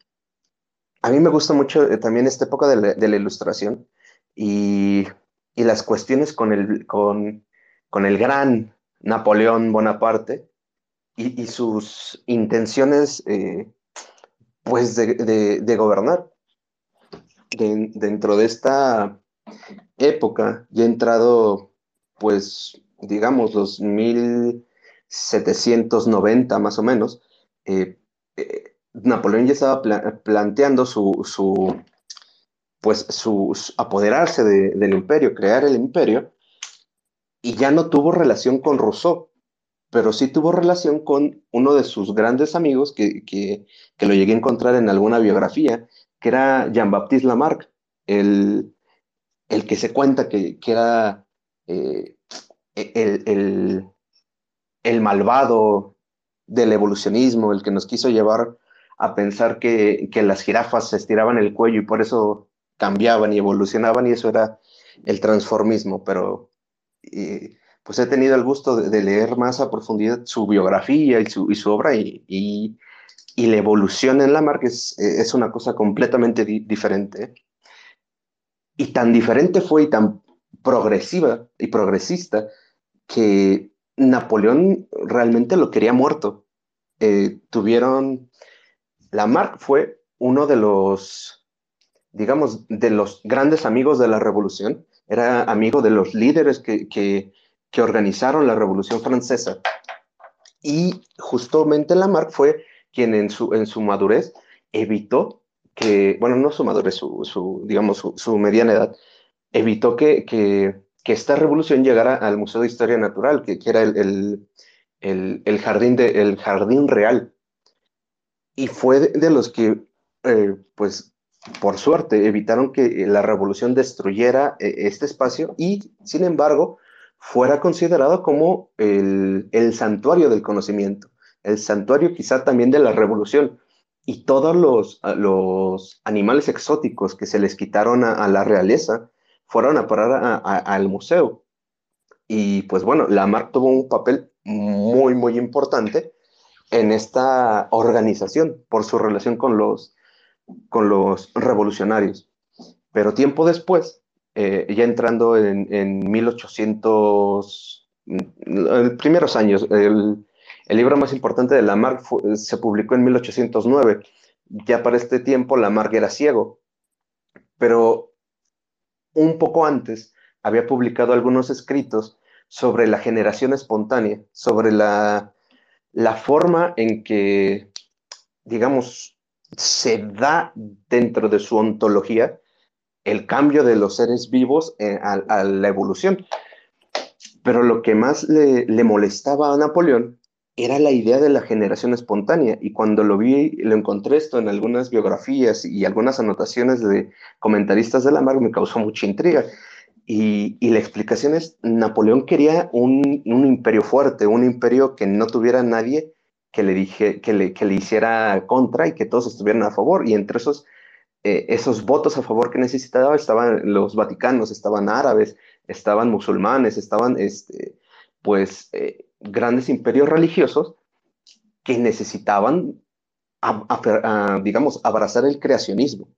a mí me gusta mucho eh, también esta época de la, ilustración y, y, las cuestiones con el, con, con el gran Napoleón Bonaparte y, sus intenciones eh, pues de, gobernar. dentro de esta época ya entrado, pues, digamos, los 1790 más o menos, eh, Napoleón ya estaba planteando su, pues, su, apoderarse del imperio, crear el imperio, y ya no tuvo relación con Rousseau, pero sí tuvo relación con uno de sus grandes amigos que, que, que lo llegué a encontrar en alguna biografía, que era Jean-Baptiste Lamarck, el, el, que se cuenta que, que era eh, el, el, el, malvado del evolucionismo, el que nos quiso llevar a pensar que, que las jirafas se estiraban el cuello y por eso cambiaban y evolucionaban y eso era el transformismo, pero... Pues he tenido el gusto de, leer más a profundidad su biografía y su, y su obra y, y, la evolución en Lamarck es, es una cosa completamente diferente. Y tan diferente fue y tan progresiva y progresista que Napoleón realmente lo quería muerto. Eh, tuvieron, Lamarck fue uno de los, digamos, de los grandes amigos de la revolución, era amigo de los líderes que, que que organizaron la Revolución Francesa. Y justamente Lamarck fue quien en su, en su madurez evitó que, bueno, no su madurez, su, digamos, su, mediana edad, evitó que, que, que, esta revolución llegara al Museo de Historia Natural, que, era el, el, el, jardín de, el jardín real. Y fue de, los que, eh, pues, por suerte, evitaron que la revolución destruyera eh, este espacio y, sin embargo, fuera considerado como el, santuario del conocimiento, el santuario quizá también de la revolución. Y todos los, los animales exóticos que se les quitaron a, la realeza fueron a parar al museo. Y pues bueno, Lamarck tuvo un papel muy, muy importante en esta organización por su relación con los, con los revolucionarios. Pero tiempo después, eh, ya entrando en, en 1800, en primeros años, el, el, libro más importante de Lamarck se publicó en 1809. Ya para este tiempo Lamarck era ciego, pero un poco antes había publicado algunos escritos sobre la generación espontánea, sobre la, la forma en que, digamos, se da dentro de su ontología el cambio de los seres vivos eh, a, la evolución. Pero lo que más le, le, molestaba a Napoleón era la idea de la generación espontánea. Y cuando lo vi, lo encontré esto en algunas biografías y algunas anotaciones de comentaristas de la mar, me causó mucha intriga. Y, la explicación es, Napoleón quería un, un, imperio fuerte, un imperio que no tuviera nadie que le, dije, que le, que le hiciera contra y que todos estuvieran a favor. Y entre esos eh, esos votos a favor que necesitaba estaban los vaticanos, estaban árabes, estaban musulmanes, estaban, este, pues, eh, grandes imperios religiosos que necesitaban, digamos, abrazar el creacionismo.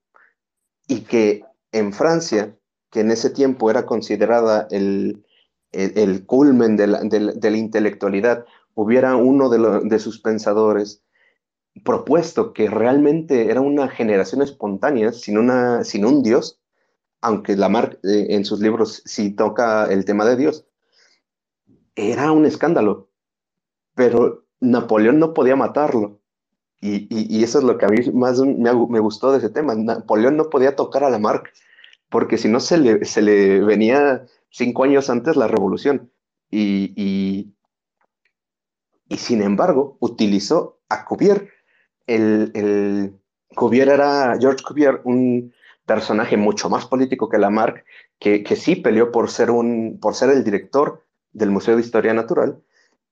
Y que en Francia, que en ese tiempo era considerada el, el, culmen de la, de la, intelectualidad, hubiera uno de, de sus pensadores propuesto que realmente era una generación espontánea, sin, una, sin un Dios, aunque Lamarck eh, en sus libros sí toca el tema de Dios, era un escándalo. Pero Napoleón no podía matarlo. Y, eso es lo que a mí más me, gustó de ese tema. Napoleón no podía tocar a Lamarck, porque si no se le, se le venía cinco años antes la revolución. Y, y, sin embargo, utilizó a Cuvier el, el Cuvier era, George Cuvier, un personaje mucho más político que Lamarck, que, que sí peleó por ser, un, por ser el director del Museo de Historia Natural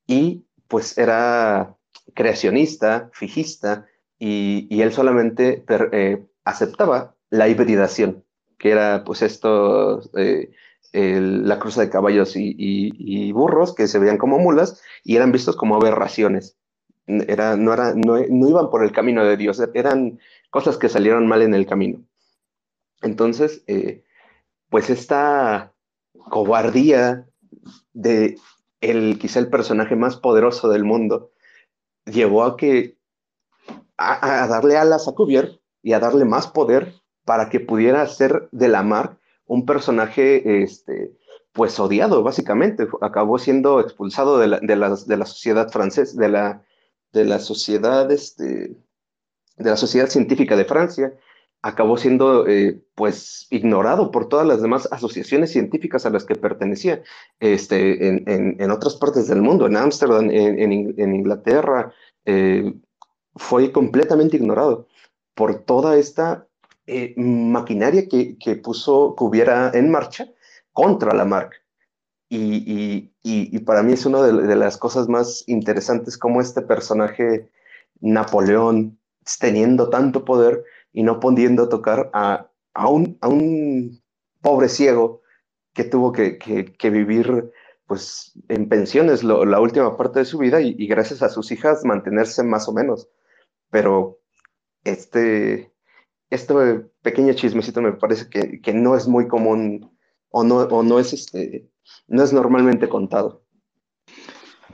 y pues era creacionista, fijista, y, y él solamente eh, aceptaba la hibridación, que era pues esto, eh, la cruza de caballos y, burros que se veían como mulas y eran vistos como aberraciones era, no, era, no, iban por el camino de Dios, eran cosas que salieron mal en el camino. Entonces, eh, pues esta cobardía de el, quizá el personaje más poderoso del mundo llevó a que a, darle alas a Cuvier y a darle más poder para que pudiera ser de la mar un personaje este, pues odiado básicamente. Acabó siendo expulsado de la, de la, de la sociedad francesa de la de la sociedad, este, de la sociedad científica de Francia, acabó siendo eh, pues ignorado por todas las demás asociaciones científicas a las que pertenecía este, en, en, otras partes del mundo, en Ámsterdam, en, en, Inglaterra, eh, fue completamente ignorado por toda esta eh, maquinaria que, que, puso, que hubiera en marcha contra la marca. Y, y, para mí es una de, las cosas más interesantes como este personaje Napoleón, teniendo tanto poder y no pudiendo tocar a, a, un, a un, pobre ciego que tuvo que, que, vivir pues en pensiones la última parte de su vida y, y, gracias a sus hijas mantenerse más o menos. Pero este, este pequeño chismecito me parece que, que no es muy común o no, o no es este no es normalmente contado.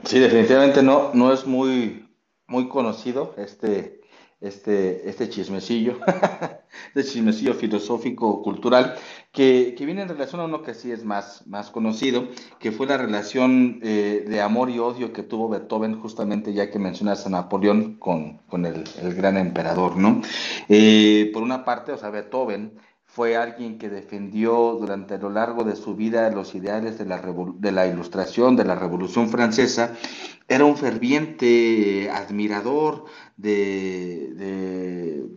Sí, definitivamente no, no es muy, muy conocido este, este, este chismecillo, este chismecillo filosófico cultural, que, que, viene en relación a uno que sí es más, más conocido, que fue la relación eh, de amor y odio que tuvo Beethoven, justamente ya que mencionas a Napoleón con, con el, el, gran emperador, ¿no? Eh, por una parte, o sea, Beethoven fue alguien que defendió durante lo largo de su vida los ideales de la, de la ilustración, de la Revolución Francesa, era un ferviente admirador de,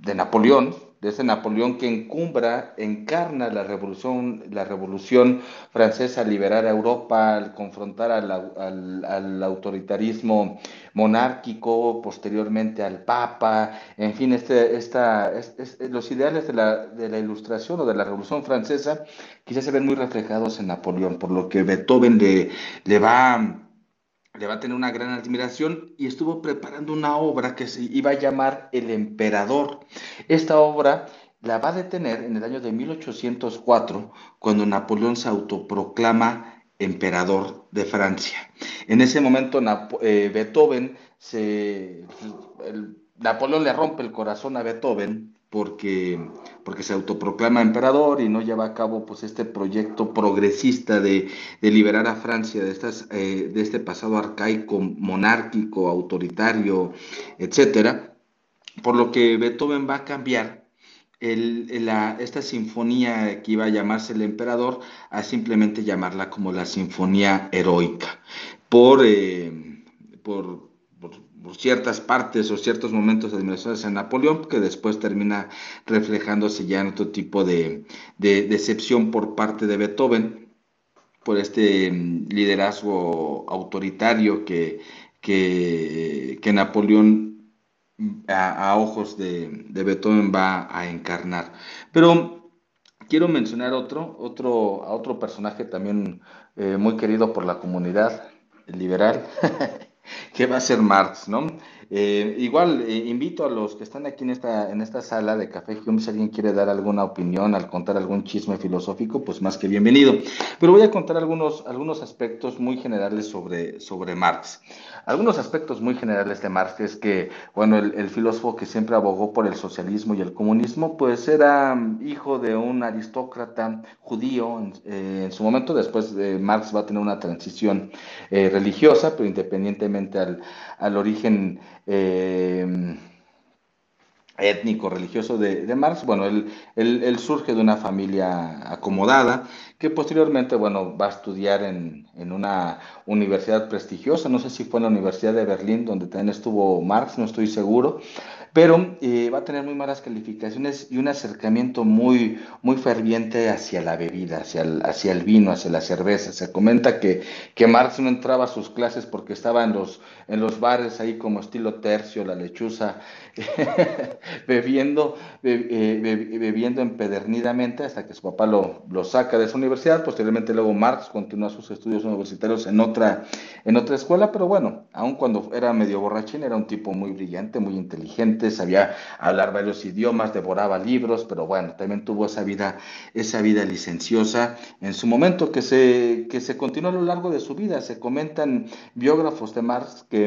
de, Napoleón, de ese Napoleón que encumbra, encarna la revolución, la revolución francesa liberar a Europa, al confrontar al, al, autoritarismo monárquico, posteriormente al Papa, en fin, este, esta, los ideales de la, de la ilustración o de la revolución francesa quizás se ven muy reflejados en Napoleón, por lo que Beethoven le, le va le va a tener una gran admiración y estuvo preparando una obra que se iba a llamar El Emperador. Esta obra la va a detener en el año de 1804, cuando Napoleón se autoproclama emperador de Francia. En ese momento eh, Beethoven se... Napoleón le rompe el corazón a Beethoven porque porque se autoproclama emperador y no lleva a cabo pues este proyecto progresista de, liberar a Francia de, estas, eh, de este pasado arcaico, monárquico, autoritario, etcétera, por lo que Beethoven va a cambiar esta sinfonía que iba a llamarse el emperador a simplemente llamarla como la sinfonía heroica, por, eh, por ciertas partes o ciertos momentos de administración de Napoleón, que después termina reflejándose ya en otro tipo de, decepción por parte de Beethoven, por este mm, liderazgo autoritario que, que, Napoleón mm, a, ojos de, Beethoven va a encarnar. Pero quiero mencionar otro, otro, a otro personaje también eh, muy querido por la comunidad liberal, que va a ser Marx, ¿no? Eh, igual, eh, invito a los que están aquí en esta, en esta sala de Café Hume, si alguien quiere dar alguna opinión, al contar algún chisme filosófico, pues más que bienvenido. Pero voy a contar algunos, algunos aspectos muy generales sobre, sobre Marx. Algunos aspectos muy generales de Marx es que, bueno, el, filósofo que siempre abogó por el socialismo y el comunismo, pues era hijo de un aristócrata judío en, eh, su momento. Después de Marx va a tener una transición eh, religiosa, pero independientemente al, al origen eh, étnico, religioso de, Marx, bueno, él, él, surge de una familia acomodada que posteriormente, bueno, va a estudiar en, en, una universidad prestigiosa, no sé si fue en la Universidad de Berlín, donde también estuvo Marx, no estoy seguro, pero eh, va a tener muy malas calificaciones y un acercamiento muy, muy ferviente hacia la bebida, hacia el, hacia el vino, hacia la cerveza. Se comenta que, que Marx no entraba a sus clases porque estaba en los, en los bares ahí como estilo tercio, la lechuza, bebiendo, eh, bebiendo empedernidamente hasta que su papá lo, lo, saca de esa universidad. Posteriormente luego Marx continúa sus estudios universitarios en otra, en otra escuela, pero bueno, aun cuando era medio borrachín, era un tipo muy brillante, muy inteligente sabía hablar varios idiomas, devoraba libros, pero bueno, también tuvo esa vida, esa vida licenciosa en su momento que se, que se continuó a lo largo de su vida. Se comentan biógrafos de Marx que,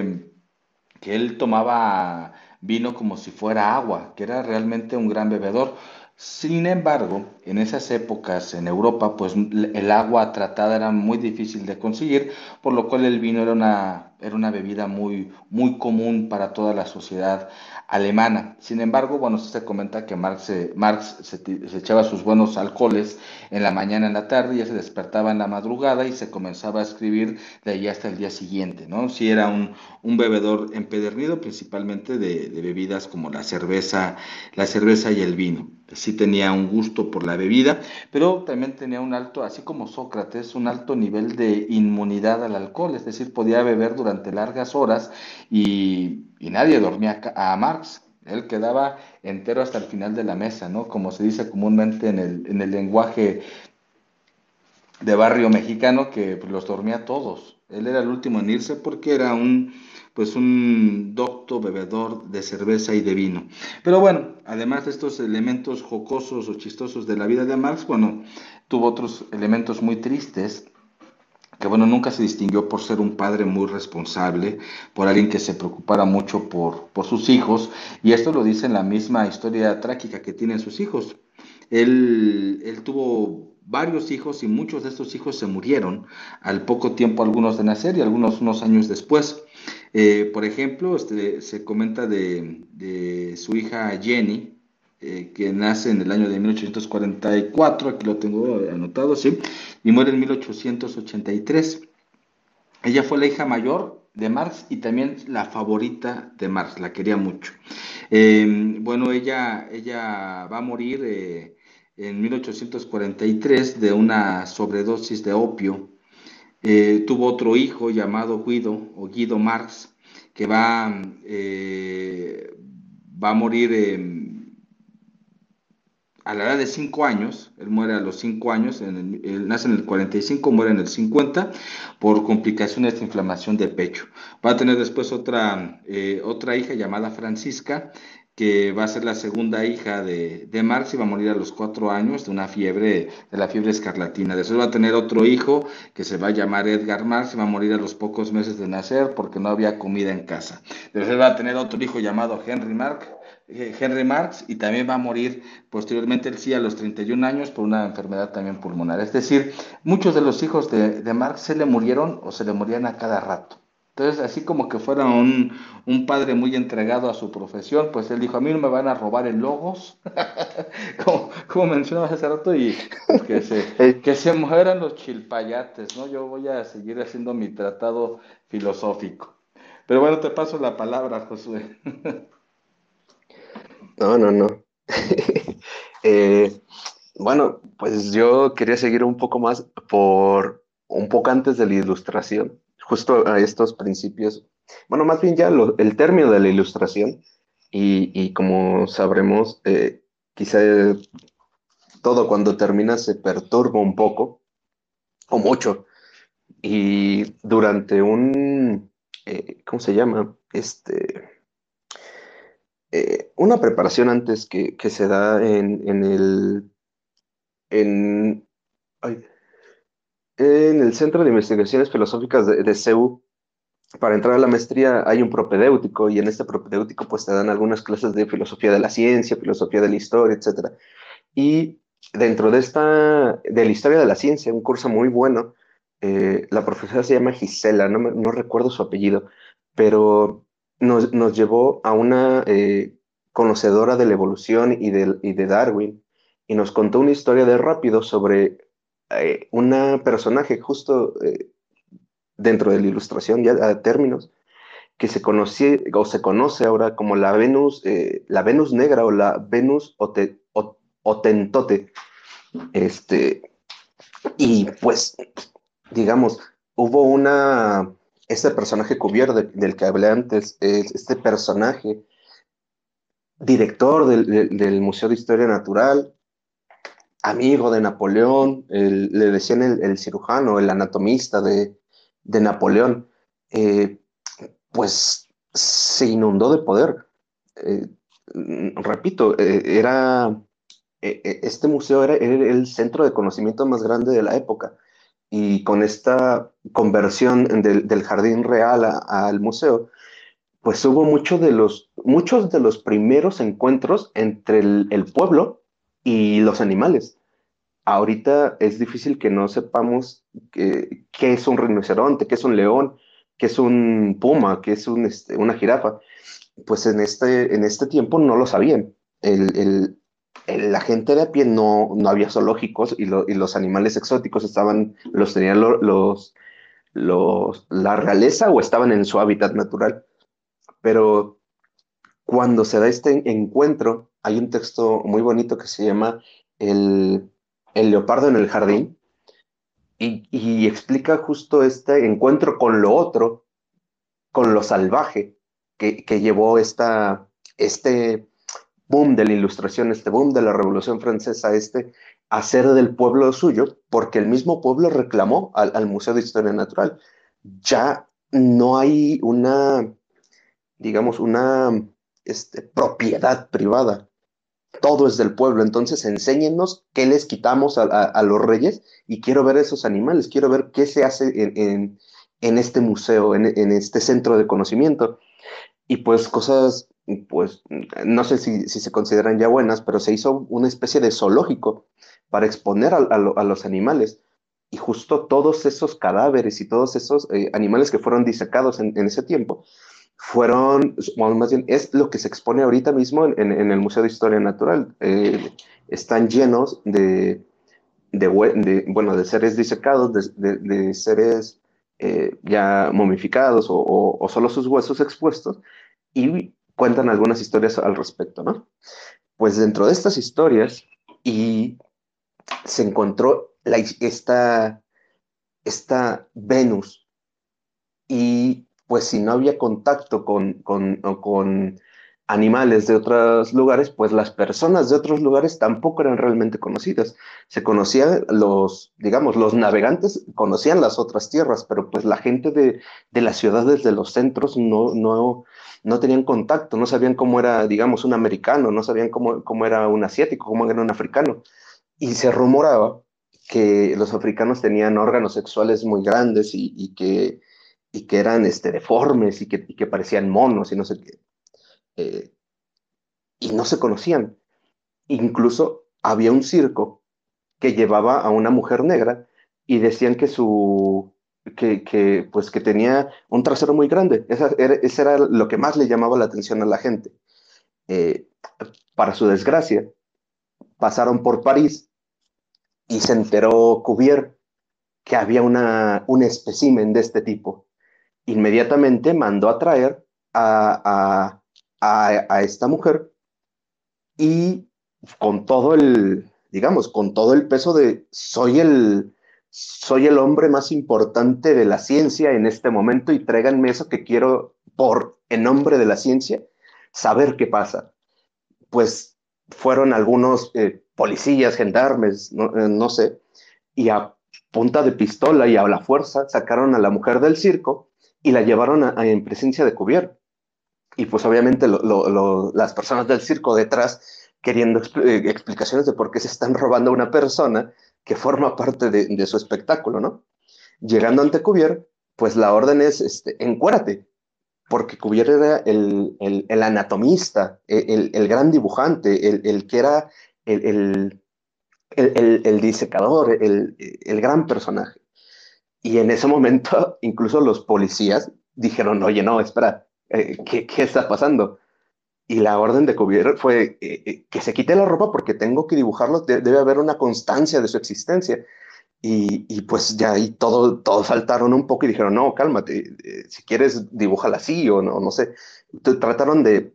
que él tomaba vino como si fuera agua, que era realmente un gran bebedor. Sin embargo, en esas épocas en Europa, pues el agua tratada era muy difícil de conseguir, por lo cual el vino era una, era una bebida muy, muy común para toda la sociedad alemana. Sin embargo, bueno, se comenta que Marx, Marx se, echaba sus buenos alcoholes en la mañana, en la tarde, ya se despertaba en la madrugada y se comenzaba a escribir de ahí hasta el día siguiente, ¿no? Si era un, un bebedor empedernido, principalmente de, de, bebidas como la cerveza, la cerveza y el vino. Sí tenía un gusto por la bebida, pero también tenía un alto, así como Sócrates, un alto nivel de inmunidad al alcohol, es decir, podía beber durante largas horas y y nadie dormía a Marx. Él quedaba entero hasta el final de la mesa, ¿no? Como se dice comúnmente en el, en el lenguaje de barrio mexicano, que pues, los dormía todos. Él era el último en irse porque era un, pues un docto bebedor de cerveza y de vino. Pero bueno, además de estos elementos jocosos o chistosos de la vida de Marx, bueno, tuvo otros elementos muy tristes que bueno, nunca se distinguió por ser un padre muy responsable, por alguien que se preocupara mucho por, por sus hijos, y esto lo dice en la misma historia trágica que tienen sus hijos. Él, él tuvo varios hijos y muchos de estos hijos se murieron al poco tiempo algunos de nacer y algunos unos años después. Eh, por ejemplo, este, se comenta de, su hija Jenny, eh, que nace en el año de 1844, aquí lo tengo anotado, sí, y muere en 1883. Ella fue la hija mayor de Marx y también la favorita de Marx, la quería mucho. Em, bueno, ella, ella va a morir eh, en 1843 de una sobredosis de opio. Eh, tuvo otro hijo llamado Guido o Guido Marx, que va, va a morir a la edad de 5 años, él muere a los 5 años, él nace en el 45, muere en el 50 por complicaciones de inflamación de pecho. Va a tener después otra, eh, otra hija llamada Francisca, que va a ser la segunda hija de, de, Marx y va a morir a los cuatro años de una fiebre, de la fiebre escarlatina. Después va a tener otro hijo que se va a llamar Edgar Marx y va a morir a los pocos meses de nacer porque no había comida en casa. Después va a tener otro hijo llamado Henry Marx, eh, Henry Marx y también va a morir posteriormente él sí a los 31 años por una enfermedad también pulmonar. Es decir, muchos de los hijos de, de Marx se le murieron o se le morían a cada rato. Entonces, así como que fuera un, un, padre muy entregado a su profesión, pues él dijo, a mí no me van a robar el logos, como, como, mencionabas hace rato, y que se, que se mueran los chilpayates, ¿no? Yo voy a seguir haciendo mi tratado filosófico. Pero bueno, te paso la palabra, Josué. no, no, no. eh, bueno, pues yo quería seguir un poco más por un poco antes de la ilustración justo a estos principios, bueno, más bien ya el término de la ilustración, y, como sabremos, eh, quizá todo cuando termina se perturba un poco, o mucho, y durante un, eh, ¿cómo se llama? Este, eh, una preparación antes que, se da en, en el, en, en el Centro de Investigaciones Filosóficas de, de CEU, para entrar a la maestría hay un propedéutico y en este propedéutico pues te dan algunas clases de filosofía de la ciencia, filosofía de la historia, etc. Y dentro de esta, de la historia de la ciencia, un curso muy bueno, eh, la profesora se llama Gisela, no, recuerdo su apellido, pero nos, nos llevó a una eh, conocedora de la evolución y de, y de Darwin y nos contó una historia de rápido sobre eh, una personaje justo eh, dentro de la ilustración, ya a términos, que se conoce o se conoce ahora como la Venus, eh, la Venus negra o la Venus otentote. Este, y pues, digamos, hubo una, este personaje cubierto del que hablé antes, este personaje, director del Museo de Historia Natural, amigo de Napoleón, le decían el, cirujano, el anatomista de, Napoleón, eh, pues se inundó de poder. Eh, repito, eh, era, este museo era, el centro de conocimiento más grande de la época y con esta conversión del, jardín real al museo, pues hubo de los, muchos de los primeros encuentros entre el pueblo y los animales. Ahorita es difícil que no sepamos qué, es un rinoceronte, qué es un león, qué es un puma, qué es un, este, una jirafa. Pues en este, en este tiempo no lo sabían. El, la gente de a pie no, no había zoológicos y, los animales exóticos estaban, los tenían los, los, la realeza o estaban en su hábitat natural. Pero cuando se da este encuentro, hay un texto muy bonito que se llama El, leopardo en el jardín y, explica justo este encuentro con lo otro, con lo salvaje que, llevó esta, este boom de la ilustración, este boom de la Revolución Francesa, este hacer del pueblo suyo, porque el mismo pueblo reclamó al, Museo de Historia Natural. Ya no hay una, digamos, una este, propiedad privada. Todo es del pueblo, entonces enséñenos qué les quitamos a, los reyes y quiero ver esos animales, quiero ver qué se hace en, este museo, en, este centro de conocimiento. Y pues cosas, pues no sé si, se consideran ya buenas, pero se hizo una especie de zoológico para exponer a, los animales. Y justo todos esos cadáveres y todos esos eh, animales que fueron disecados en ese tiempo, fueron, más bien, es lo que se expone ahorita mismo en, el Museo de Historia Natural. Eh, están llenos de, de, bueno, de seres disecados, de, seres eh, ya momificados o, o, solo sus huesos expuestos y cuentan algunas historias al respecto, ¿no? Pues dentro de estas historias y se encontró esta, esta Venus y pues si no había contacto con, con, animales de otros lugares, pues las personas de otros lugares tampoco eran realmente conocidas. Se conocían los, digamos, los navegantes conocían las otras tierras, pero pues la gente de, de las ciudades de los centros no, no, no tenían contacto, no sabían cómo era, digamos, un americano, no sabían cómo, cómo era un asiático, cómo era un africano. Y se rumoraba que los africanos tenían órganos sexuales muy grandes y que, y que eran este, deformes y que, y que parecían monos y no sé qué eh, y no se conocían. Incluso había un circo que llevaba a una mujer negra y decían que su que, que pues que tenía un trasero muy grande. Esa era, era, lo que más le llamaba la atención a la gente. Eh, para su desgracia, pasaron por París y se enteró Cuvier que había una, un espécimen de este tipo. Inmediatamente mandó a traer a, a, esta mujer y con todo el, digamos, con todo el peso de soy el, soy el hombre más importante de la ciencia en este momento y tráiganme eso que quiero por, en nombre de la ciencia, saber qué pasa. Pues fueron algunos eh, policías, gendarmes, no, eh, no, sé, y a punta de pistola y a la fuerza sacaron a la mujer del circo y la llevaron a, en presencia de cubierto y pues obviamente las personas del circo detrás queriendo eh, explicaciones de por qué se están robando a una persona que forma parte de, su espectáculo, ¿no? Llegando ante Cuvier, pues la orden es, este, encuérate, porque Cuvier era el, el, anatomista, el, el, gran dibujante, el, que era el, disecador, el, gran personaje. Y en ese momento, incluso los policías dijeron, oye, no, espera, eh, ¿qué, ¿qué, está pasando? Y la orden de Cuvier fue eh, eh, que se quite la ropa porque tengo que dibujarlo, debe haber una constancia de su existencia. Y, y, pues ya ahí todo, todos saltaron un poco y dijeron, no, cálmate, si quieres dibújala así o no, no sé. Trataron de,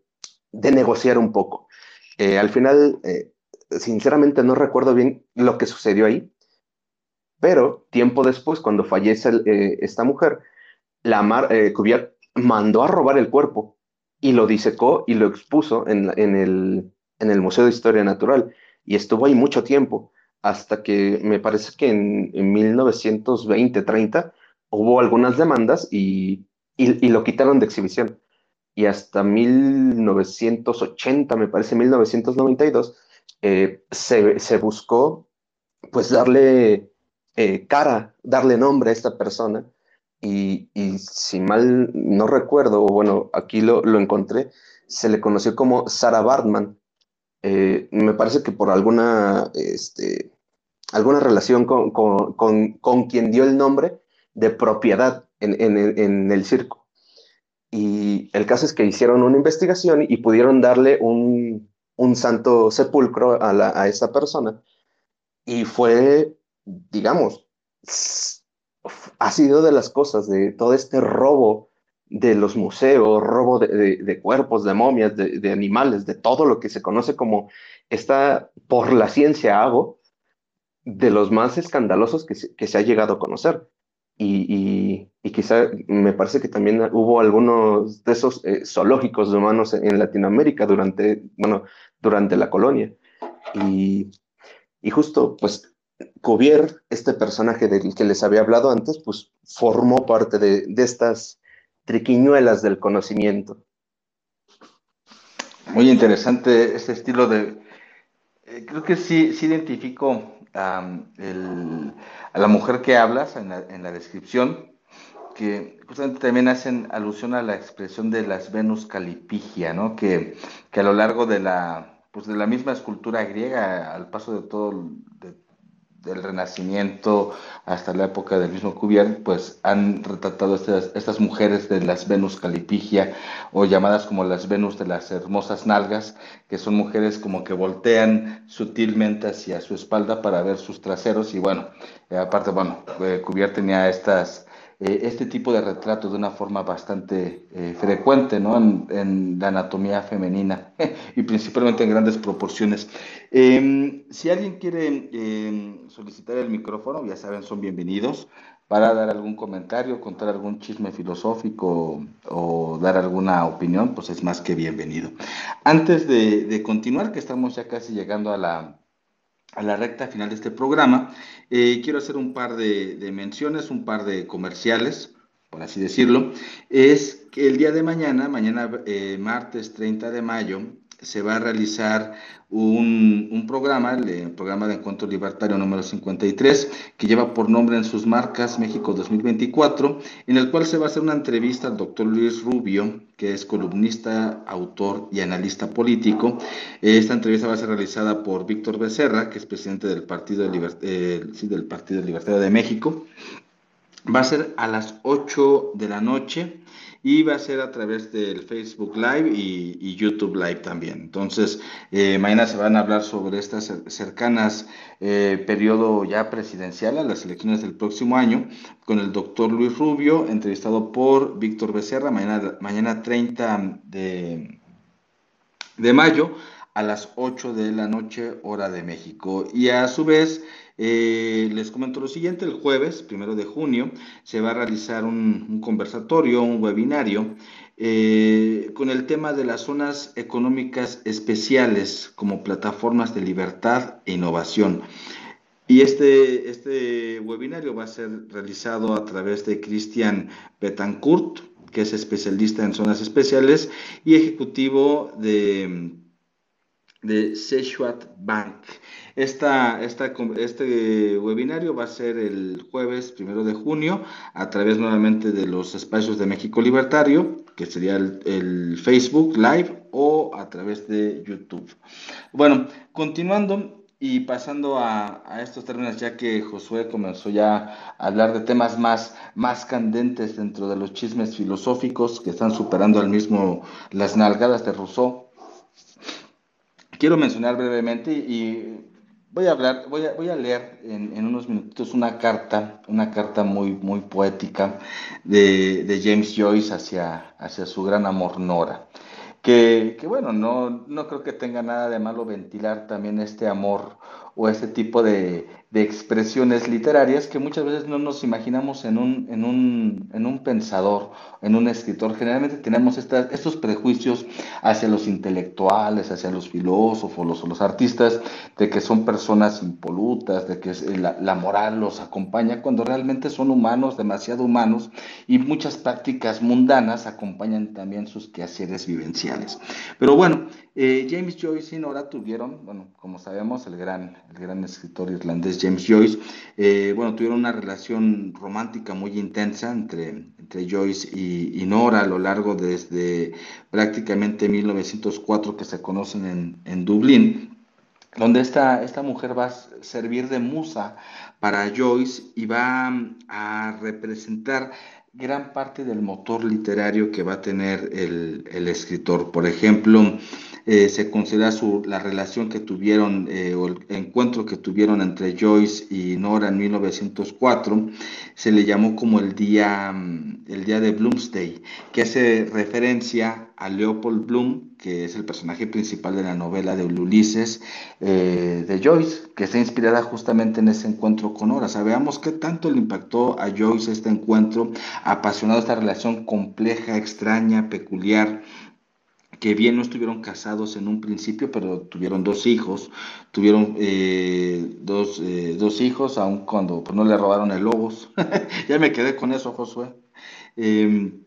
de negociar un poco. al final, sinceramente no recuerdo bien lo que sucedió ahí, pero tiempo después, cuando fallece esta mujer, la Mar, Cuvier mandó a robar el cuerpo y lo disecó y lo expuso en, el, en el Museo de Historia Natural. Y estuvo ahí mucho tiempo, hasta que me parece que en, en 1920-30 hubo algunas demandas y, y, y, lo quitaron de exhibición. Y hasta 1980, me parece 1992, eh, se, se, buscó pues darle eh, cara, darle nombre a esta persona y, si mal no recuerdo, o bueno, aquí lo, lo, encontré, se le conoció como Sarah Bartman. Eh, me parece que por alguna, este, alguna relación con, con, con, con, quien dio el nombre de propiedad en, en, en, el circo. Y el caso es que hicieron una investigación y pudieron darle un, un santo sepulcro a, a esa persona. Y fue, digamos, ha sido de las cosas, de todo este robo de los museos, robo de, de, cuerpos, de momias, de, animales, de todo lo que se conoce como esta, por la ciencia hago, de los más escandalosos que se, que se ha llegado a conocer. Y, y, y, quizá me parece que también hubo algunos de esos eh, zoológicos humanos en, en, Latinoamérica durante, bueno, durante la colonia. Y, y justo, pues Cuvier, este personaje del que les había hablado antes, pues formó parte de, estas triquiñuelas del conocimiento. Muy interesante este estilo de... Eh, creo que sí, sí identifico a la mujer que hablas en la, en la, descripción, que justamente también hacen alusión a la expresión de las Venus calipigia, ¿no? Que, que a lo largo de la, pues de la misma escultura griega, al paso de todo, de del Renacimiento hasta la época del mismo Cuvier, pues han retratado estas, estas mujeres de las Venus Calipigia o llamadas como las Venus de las hermosas nalgas, que son mujeres como que voltean sutilmente hacia su espalda para ver sus traseros y bueno, eh, aparte, bueno, eh, Cuvier tenía estas eh, este tipo de retrato de una forma bastante eh, frecuente ¿no? en, la anatomía femenina y principalmente en grandes proporciones. Eh, si alguien quiere em, solicitar el micrófono, ya saben, son bienvenidos para dar algún comentario, contar algún chisme filosófico o dar alguna opinión, pues es más que bienvenido. Antes de, continuar, que estamos ya casi llegando a la, a la recta final de este programa, eh, quiero hacer un par de, de menciones, un par de comerciales por así decirlo, es que el día de mañana, mañana eh, martes 30 de mayo, se va a realizar un, programa, el programa de Encuentro Libertario número 53, que lleva por nombre en sus marcas México 2024, en el cual se va a hacer una entrevista al doctor Luis Rubio, que es columnista, autor y analista político. Esta entrevista va a ser realizada por Víctor Becerra, que es presidente del Partido, eh, del Partido Libertario de México. Va a ser a las 8 de la noche y va a ser a través del Facebook Live y, YouTube Live también. Entonces, eh, mañana se van a hablar sobre estas cercanas eh, periodo ya presidencial a las elecciones del próximo año con el doctor Luis Rubio, entrevistado por Víctor Becerra, mañana, mañana 30 de, de mayo a las 8 de la noche, hora de México. Y a su vez, eh, les comento lo siguiente, el jueves, primero de junio, se va a realizar un, conversatorio, un webinario, eh, con el tema de las zonas económicas especiales como plataformas de libertad e innovación. Y este, este webinario va a ser realizado a través de Cristian Betancourt, que es especialista en zonas especiales y ejecutivo de, de Seshuat Bank. Esta, este webinario va a ser el jueves primero de junio a través nuevamente de los espacios de México Libertario, que sería el, Facebook Live o a través de YouTube. Bueno, continuando y pasando a, estos términos, ya que Josué comenzó ya a hablar de temas más, más candentes dentro de los chismes filosóficos que están superando al mismo las nalgadas de Rousseau. Quiero mencionar brevemente y Voy a hablar, voy a, voy a leer en, unos minutos una carta, una carta muy, muy poética de, de James Joyce hacia, hacia su gran amor Nora. Que, que, bueno, no, no creo que tenga nada de malo ventilar también este amor o este tipo de, de expresiones literarias que muchas veces no nos imaginamos en un, en un, en un pensador, en un escritor. Generalmente tenemos estos prejuicios hacia los intelectuales, hacia los filósofos, los, los artistas, de que son personas impolutas, de que la, la, moral los acompaña, cuando realmente son humanos, demasiado humanos, y muchas prácticas mundanas acompañan también sus quehaceres vivenciales. Pero bueno, eh, James Joyce y Nora tuvieron, bueno, como sabemos, el gran, el gran escritor irlandés James Joyce, eh, bueno, tuvieron una relación romántica muy intensa entre, entre Joyce y, Nora a lo largo desde prácticamente 1904 que se conocen en, en Dublín, donde esta, esta mujer va a servir de musa para Joyce y va a representar gran parte del motor literario que va a tener el, el escritor. Por ejemplo, eh, se considera su, la relación que tuvieron eh, o el encuentro que tuvieron entre Joyce y Nora en 1904, se le llamó como el día, mm, el día de Bloomsday, que hace referencia a Leopold Bloom, que es el personaje principal de la novela de Ulises eh, de Joyce, que está inspirada justamente en ese encuentro con Nora. Sabemos qué tanto le impactó a Joyce este encuentro, apasionado esta relación compleja, extraña, peculiar que bien no estuvieron casados en un principio, pero tuvieron dos hijos, tuvieron eh, dos, eh, dos, hijos, aun cuando pues, no le robaron el lobos. ya me quedé con eso, Josué. Em,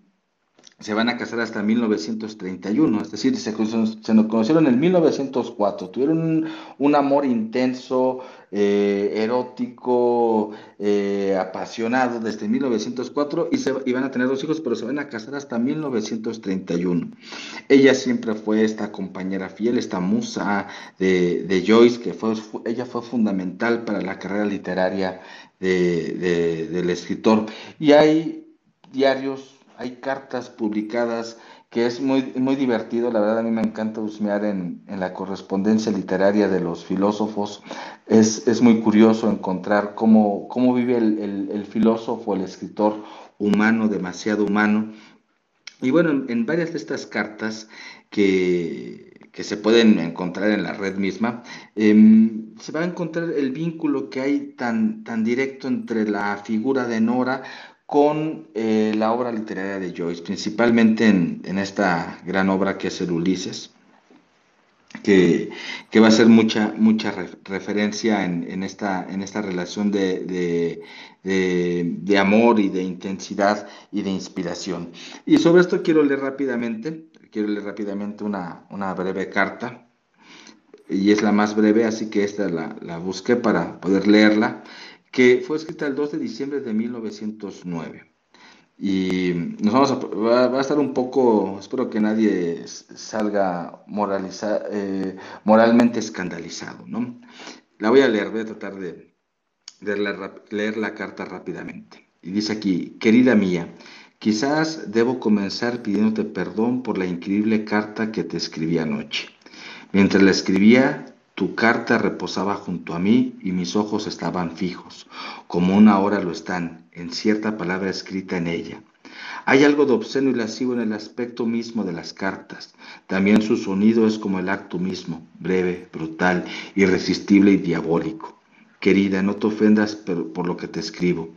se van a casar hasta 1931, es decir, se, se conocieron en 1904, tuvieron un, amor intenso, eh, erótico, eh, apasionado desde 1904 y, se, van a tener dos hijos, pero se van a casar hasta 1931. Ella siempre fue esta compañera fiel, esta musa de, Joyce, que fue, ella fue fundamental para la carrera literaria del escritor. Y hay diarios hay cartas publicadas que es muy, muy divertido, la verdad a mí me encanta husmear en, la correspondencia literaria de los filósofos, es, muy curioso encontrar cómo, cómo vive el, filósofo, el escritor humano, demasiado humano. Y bueno, en, varias de estas cartas que, que se pueden encontrar en la red misma, em, se va a encontrar el vínculo que hay tan, tan directo entre la figura de Nora con eh, la obra literaria de Joyce, principalmente en, esta gran obra que es el Ulises, que, va a ser mucha, mucha referencia en, esta, en esta relación de, de, amor y de intensidad y de inspiración. Y sobre esto quiero leer rápidamente, quiero leer rápidamente una, una breve carta, y es la más breve, así que esta la, la busqué para poder leerla, que fue escrita el 2 de diciembre de 1909. Y nos vamos a, va, a estar un poco, espero que nadie salga moraliza, eh, moralmente escandalizado, ¿no? La voy a leer, voy a tratar de, leer la, carta rápidamente. Y dice aquí, querida mía, quizás debo comenzar pidiéndote perdón por la increíble carta que te escribí anoche. Mientras la escribía, tu carta reposaba junto a mí y mis ojos estaban fijos, como una hora lo están, en cierta palabra escrita en ella. Hay algo de obsceno y lascivo en el aspecto mismo de las cartas. También su sonido es como el acto mismo, breve, brutal, irresistible y diabólico. Querida, no te ofendas por lo que te escribo.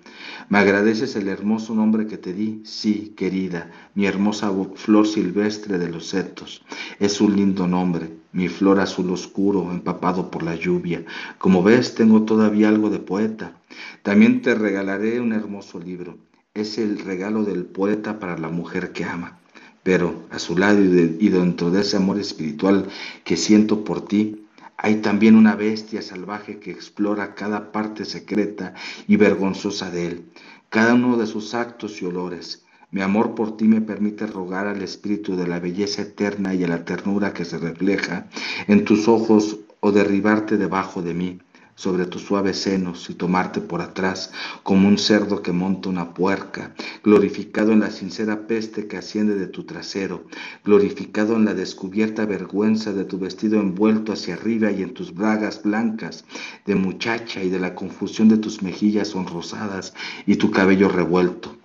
¿Me agradeces el hermoso nombre que te di? Sí, querida, mi hermosa flor silvestre de los setos. Es un lindo nombre, mi flor azul oscuro, empapado por la lluvia. Como ves, tengo todavía algo de poeta. También te regalaré un hermoso libro. Es el regalo del poeta para la mujer que ama. Pero a su lado y dentro de ese amor espiritual que siento por ti, hay también una bestia salvaje que explora cada parte secreta y vergonzosa de él, cada uno de sus actos y olores. Mi amor por ti me permite rogar al espíritu de la belleza eterna y a la ternura que se refleja en tus ojos o derribarte debajo de mí sobre tus suaves senos y tomarte por atrás como un cerdo que monta una puerca, glorificado en la sincera peste que asciende de tu trasero, glorificado en la descubierta vergüenza de tu vestido envuelto hacia arriba y en tus bragas blancas de muchacha y de la confusión de tus mejillas sonrosadas y tu cabello revuelto.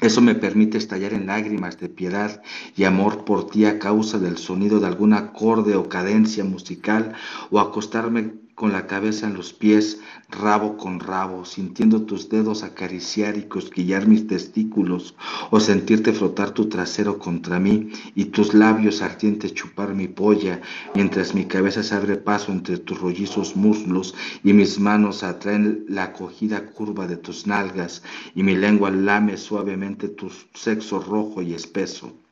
Eso me permite estallar en lágrimas de piedad y amor por ti a causa del sonido de algún acorde o cadencia musical o acostarme con la cabeza en los pies, rabo con rabo, sintiendo tus dedos acariciar y cosquillar mis testículos, o sentirte frotar tu trasero contra mí y tus labios ardientes chupar mi polla, mientras mi cabeza se abre paso entre tus rollizos muslos y mis manos atraen la acogida curva de tus nalgas y mi lengua lame suavemente tu sexo rojo y espeso.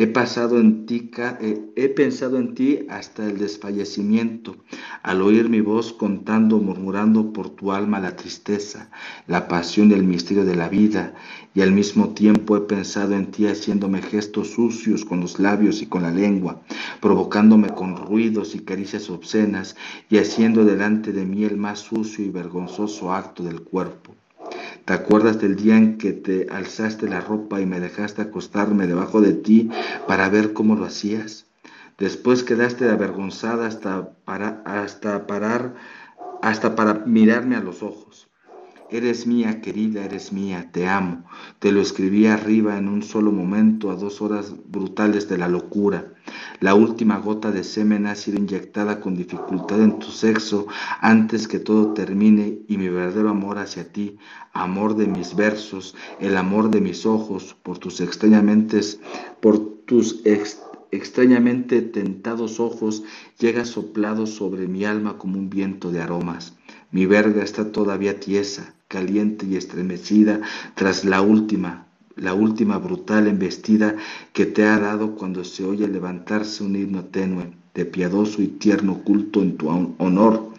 He, pasado en ti, eh, he pensado en ti hasta el desfallecimiento, al oír mi voz contando, murmurando por tu alma la tristeza, la pasión y el misterio de la vida, y al mismo tiempo he pensado en ti haciéndome gestos sucios con los labios y con la lengua, provocándome con ruidos y caricias obscenas, y haciendo delante de mí el más sucio y vergonzoso acto del cuerpo. ¿Te acuerdas del día en que te alzaste la ropa y me dejaste acostarme debajo de ti para ver cómo lo hacías? Después quedaste avergonzada hasta para, hasta parar, hasta para mirarme a los ojos. Eres mía, querida, eres mía, te amo. Te lo escribí arriba en un solo momento, a dos horas brutales de la locura. La última gota de semen ha sido inyectada con dificultad en tu sexo antes que todo termine y mi verdadero amor hacia ti, amor de mis versos, el amor de mis ojos, por tus extrañamente, por tus extrañamente tentados ojos, llega soplado sobre mi alma como un viento de aromas. Mi verga está todavía tiesa, caliente y estremecida tras la última, la última brutal embestida que te ha dado cuando se oye levantarse un himno tenue de piadoso y tierno culto en tu honor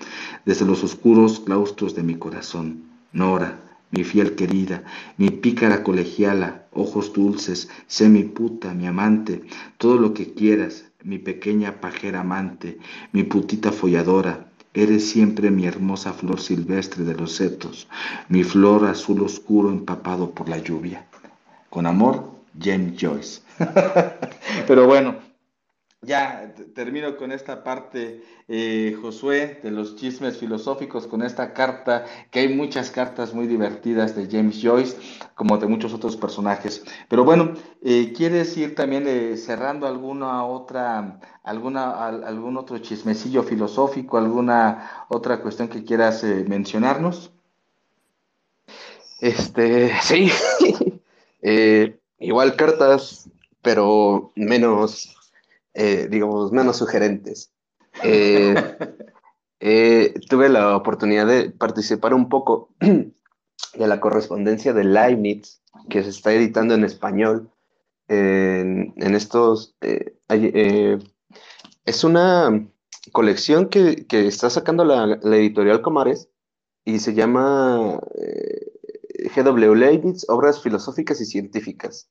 desde los oscuros claustros de mi corazón. Nora, mi fiel querida, mi pícara colegiala, ojos dulces, sé mi puta, mi amante, todo lo que quieras, mi pequeña pajera amante, mi putita folladora, Eres siempre mi hermosa flor silvestre de los setos, mi flor azul oscuro empapado por la lluvia. Con amor, James Joyce. Pero bueno, ya termino con esta parte, eh, Josué, de los chismes filosóficos, con esta carta, que hay muchas cartas muy divertidas de James Joyce, como de muchos otros personajes. Pero bueno, eh, ¿quieres ir también eh, cerrando alguna otra, alguna, algún otro chismecillo filosófico, alguna otra cuestión que quieras mencionarnos? Este, sí, igual cartas, pero menos eh, digamos, menos sugerentes. Eh, eh, tuve la oportunidad de participar un poco de la correspondencia de Leibniz, que se está editando en español. En, estos. es una colección que, está sacando la, la, editorial Comares y se huyama GW Leibniz, Obras Filosóficas y Científicas.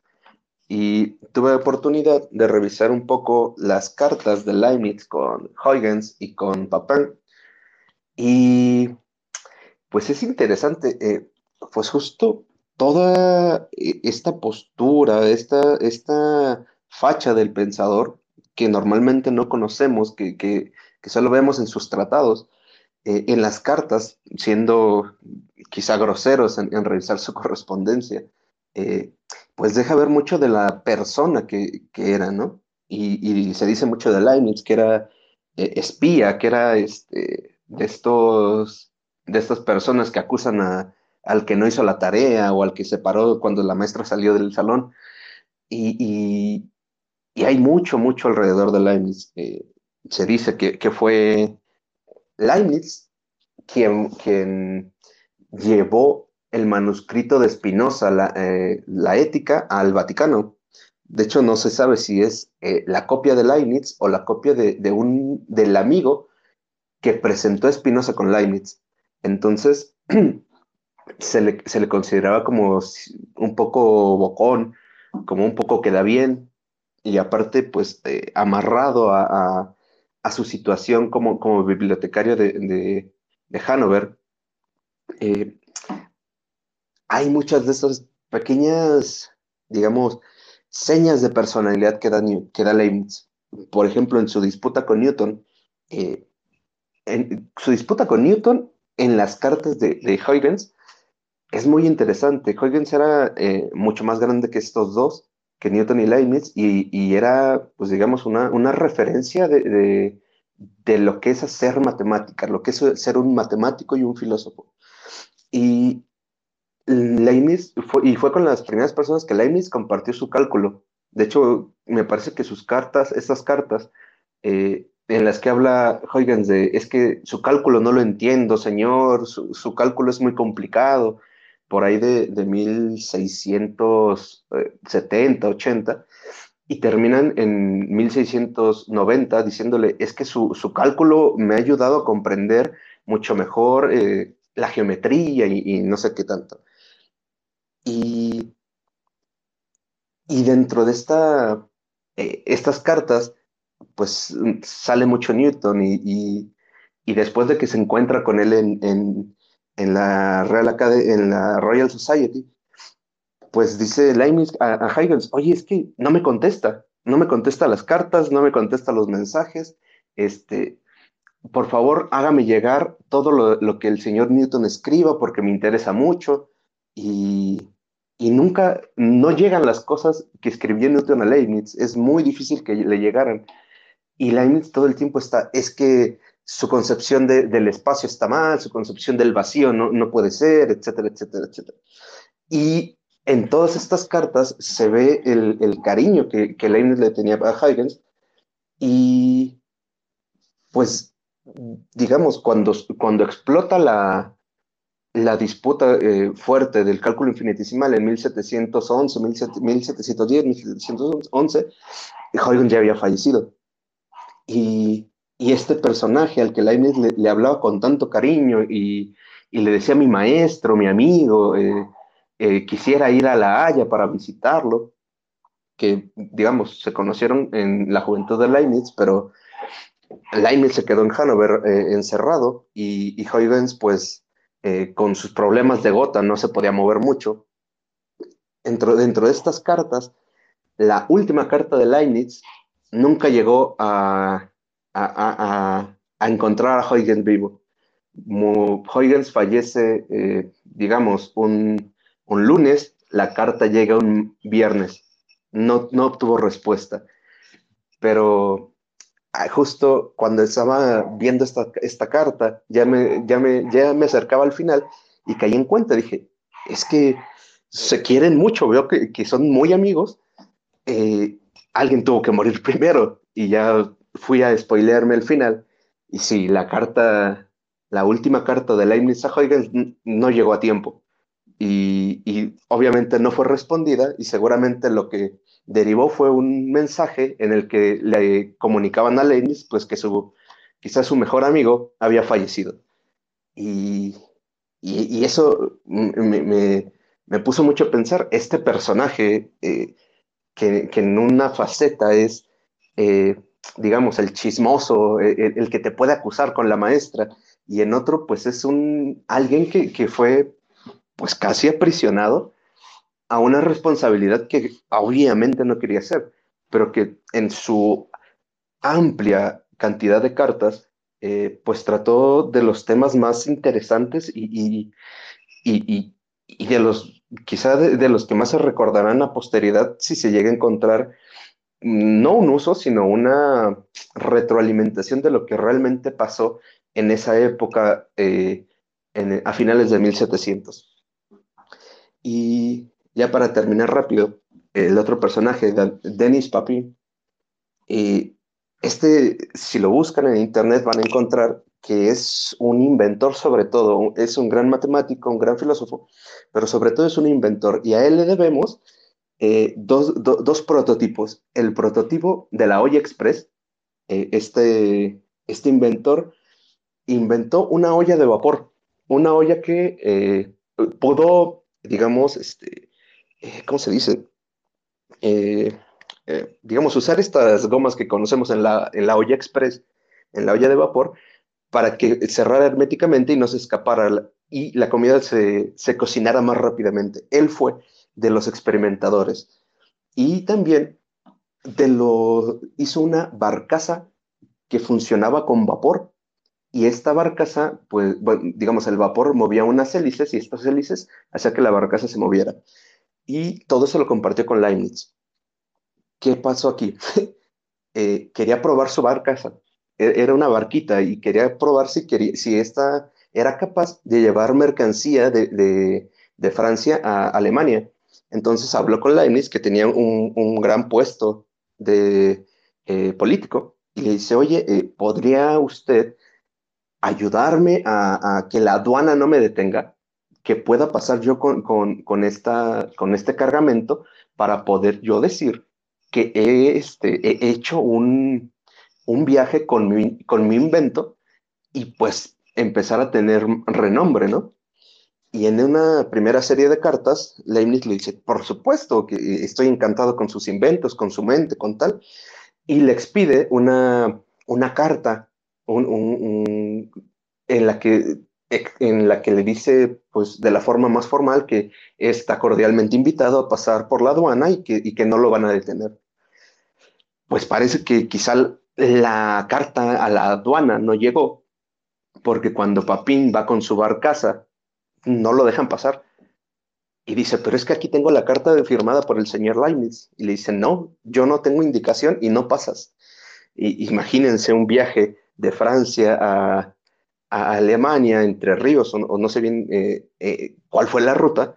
Y tuve la oportunidad de revisar un poco las cartas de Leibniz con Huygens y con Papin. Y pues es interesante, eh, pues justo toda e, esta postura, esta, esta facha del pensador que normalmente no conocemos, que, que, solo vemos en sus tratados, eh, en las cartas, siendo quizá groseros en, en revisar su correspondencia, eh, pues deja ver mucho de la persona que, era, ¿no? Y, se dice mucho de Leibniz, que era eh, espía, que era este, de, estos, de estas personas que acusan a, al que no hizo la tarea o al que se paró cuando la maestra salió del salón. Y, hay mucho, mucho alrededor de Leibniz. Eh, se dice que, que, fue Leibniz quien, quien llevó el manuscrito de Spinoza, eh, la, ética, al Vaticano. De hecho, no se sabe si es eh, la copia de Leibniz o la copia de, un, del amigo que presentó Spinoza con Leibniz. Entonces, se le, consideraba como un poco bocón, como un poco queda bien, y aparte, pues, eh, amarrado a, su situación como, bibliotecario de, Hanover hay muchas de estas pequeñas, digamos, señas de personalidad que da, que da Leibniz. Por ejemplo, en su disputa con Newton, eh, en su disputa con Newton en las cartas de, de Huygens es muy interesante. Huygens era eh, mucho más grande que estos dos, que Newton y Leibniz, y, era, pues digamos, una, una referencia de, de, de, lo que es hacer matemática, lo que es ser un matemático y un filósofo. Y Leibniz, y fue con las primeras personas que Leibniz compartió su cálculo. De hecho, me parece que sus cartas, estas cartas, eh, en las que habla Huygens de, es que su cálculo no lo entiendo, señor, su, cálculo es muy complicado, por ahí de, de 1670, 80, y terminan en 1690 diciéndole, es que su, cálculo me ha ayudado a comprender mucho mejor eh, la geometría y, no sé qué tanto. Y, dentro de esta, eh, estas cartas, pues sale mucho Newton y, después de que se encuentra con él en, la, Real en la Royal Society, pues dice Leibniz a, a, Huygens, oye, es que no me contesta, no me contesta las cartas, no me contesta los mensajes, este, por favor hágame llegar todo lo, lo que el señor Newton escriba porque me interesa mucho y, y nunca, no llegan las cosas que escribió Newton a Leibniz, es muy difícil que le llegaran. Y Leibniz todo el tiempo está, es que su concepción del espacio está mal, su concepción del vacío no, no puede ser, etcétera, etcétera, etcétera. Y en todas estas cartas se ve el, el cariño que, que, Leibniz le tenía a Huygens y pues digamos, cuando, cuando explota la, la disputa eh, fuerte del cálculo infinitesimal en 1711, 1710, 1711, Huygens ya había fallecido. Y, y, este personaje al que Leibniz le, hablaba con tanto cariño y, y, le decía mi maestro, mi amigo, eh, eh, quisiera ir a La Haya para visitarlo, que digamos, se conocieron en la juventud de Leibniz, pero Leibniz se quedó en Hannover encerrado y, y Huygens pues eh, con sus problemas de gota, no se podía mover mucho. Dentro, dentro de estas cartas, la última carta de Leibniz nunca llegó a, a, encontrar a Huygens vivo. Huygens fallece, eh, digamos, un, un, lunes, la carta llega un viernes. No, no obtuvo respuesta. Pero ah, justo cuando estaba viendo esta, esta carta, ya me, ya, me, ya me acercaba al final y caí en cuenta, dije, es que se quieren mucho, veo que, que son muy amigos. Eh, alguien tuvo que morir primero y ya fui a spoilearme el final. Y sí, la carta, la última carta de Leibniz a Huygens no llegó a tiempo. Y, y, obviamente no fue respondida y seguramente lo que derivó fue un mensaje en el que le comunicaban a Leibniz pues que su, quizás su mejor amigo había fallecido. Y, y, eso me, me, me, puso mucho a pensar, este personaje eh, que, que, en una faceta es, eh, digamos, el chismoso, el, el, que te puede acusar con la maestra, y en otro pues es un, alguien que, que fue pues casi aprisionado a una responsabilidad que obviamente no quería hacer, pero que en su amplia cantidad de cartas, eh, pues trató de los temas más interesantes y, y, y, de los, quizá de, los que más se recordarán a posteridad si se llega a encontrar no un uso, sino una retroalimentación de lo que realmente pasó en esa época eh, a finales de 1700. Y ya para terminar rápido, el otro personaje, Denis Papin, y este, si lo buscan en internet, van a encontrar que es un inventor sobre todo, es un gran matemático, un gran filósofo, pero sobre todo es un inventor. Y a él le debemos eh, dos, dos, prototipos. El prototipo de la olla express, eh, este, este inventor inventó una olla de vapor, una olla que eh, pudo, digamos, este, ¿cómo se dice? Digamos, usar estas gomas que conocemos en la, en la olla express, en la olla de vapor, para que cerrara herméticamente y no se escapara y la comida se, se cocinara más rápidamente. Él fue de los experimentadores. Y también de lo, hizo una barcaza que funcionaba con vapor. Y esta barcaza, pues, digamos, el vapor movía unas hélices y estas hélices hacía que la barcaza se moviera y todo eso lo compartió con Leibniz. ¿Qué pasó aquí? Eh, quería probar su barca, e-, era una barquita y quería probar si, quería, si esta era capaz de llevar mercancía de, de, Francia a Alemania. Entonces habló con Leibniz, que tenía un, un gran puesto de eh, político, y le dice, oye, eh, ¿podría usted ayudarme a, a, que la aduana no me detenga? que pueda pasar yo con, con, con, esta, con este cargamento para poder yo decir que he, este, he hecho un, un viaje con mi, con mi invento y pues empezar a tener renombre, ¿no? Y en una primera serie de cartas, Leibniz le dice, por supuesto que estoy encantado con sus inventos, con su mente, con tal, y le expide una, una carta un, un, en la que en la que le dice, pues de la forma más formal, que está cordialmente invitado a pasar por la aduana y que, y que no lo van a detener. Pues parece que quizá la carta a la aduana no llegó, porque cuando Papín va con su barcaza, no lo dejan pasar. Y dice, pero es que aquí tengo la carta firmada por el señor Leibniz. Y le dice, no, yo no tengo indicación y no pasas. Y, imagínense un viaje de Francia a, a Alemania, entre ríos, o, no sé bien eh, eh, cuál fue la ruta,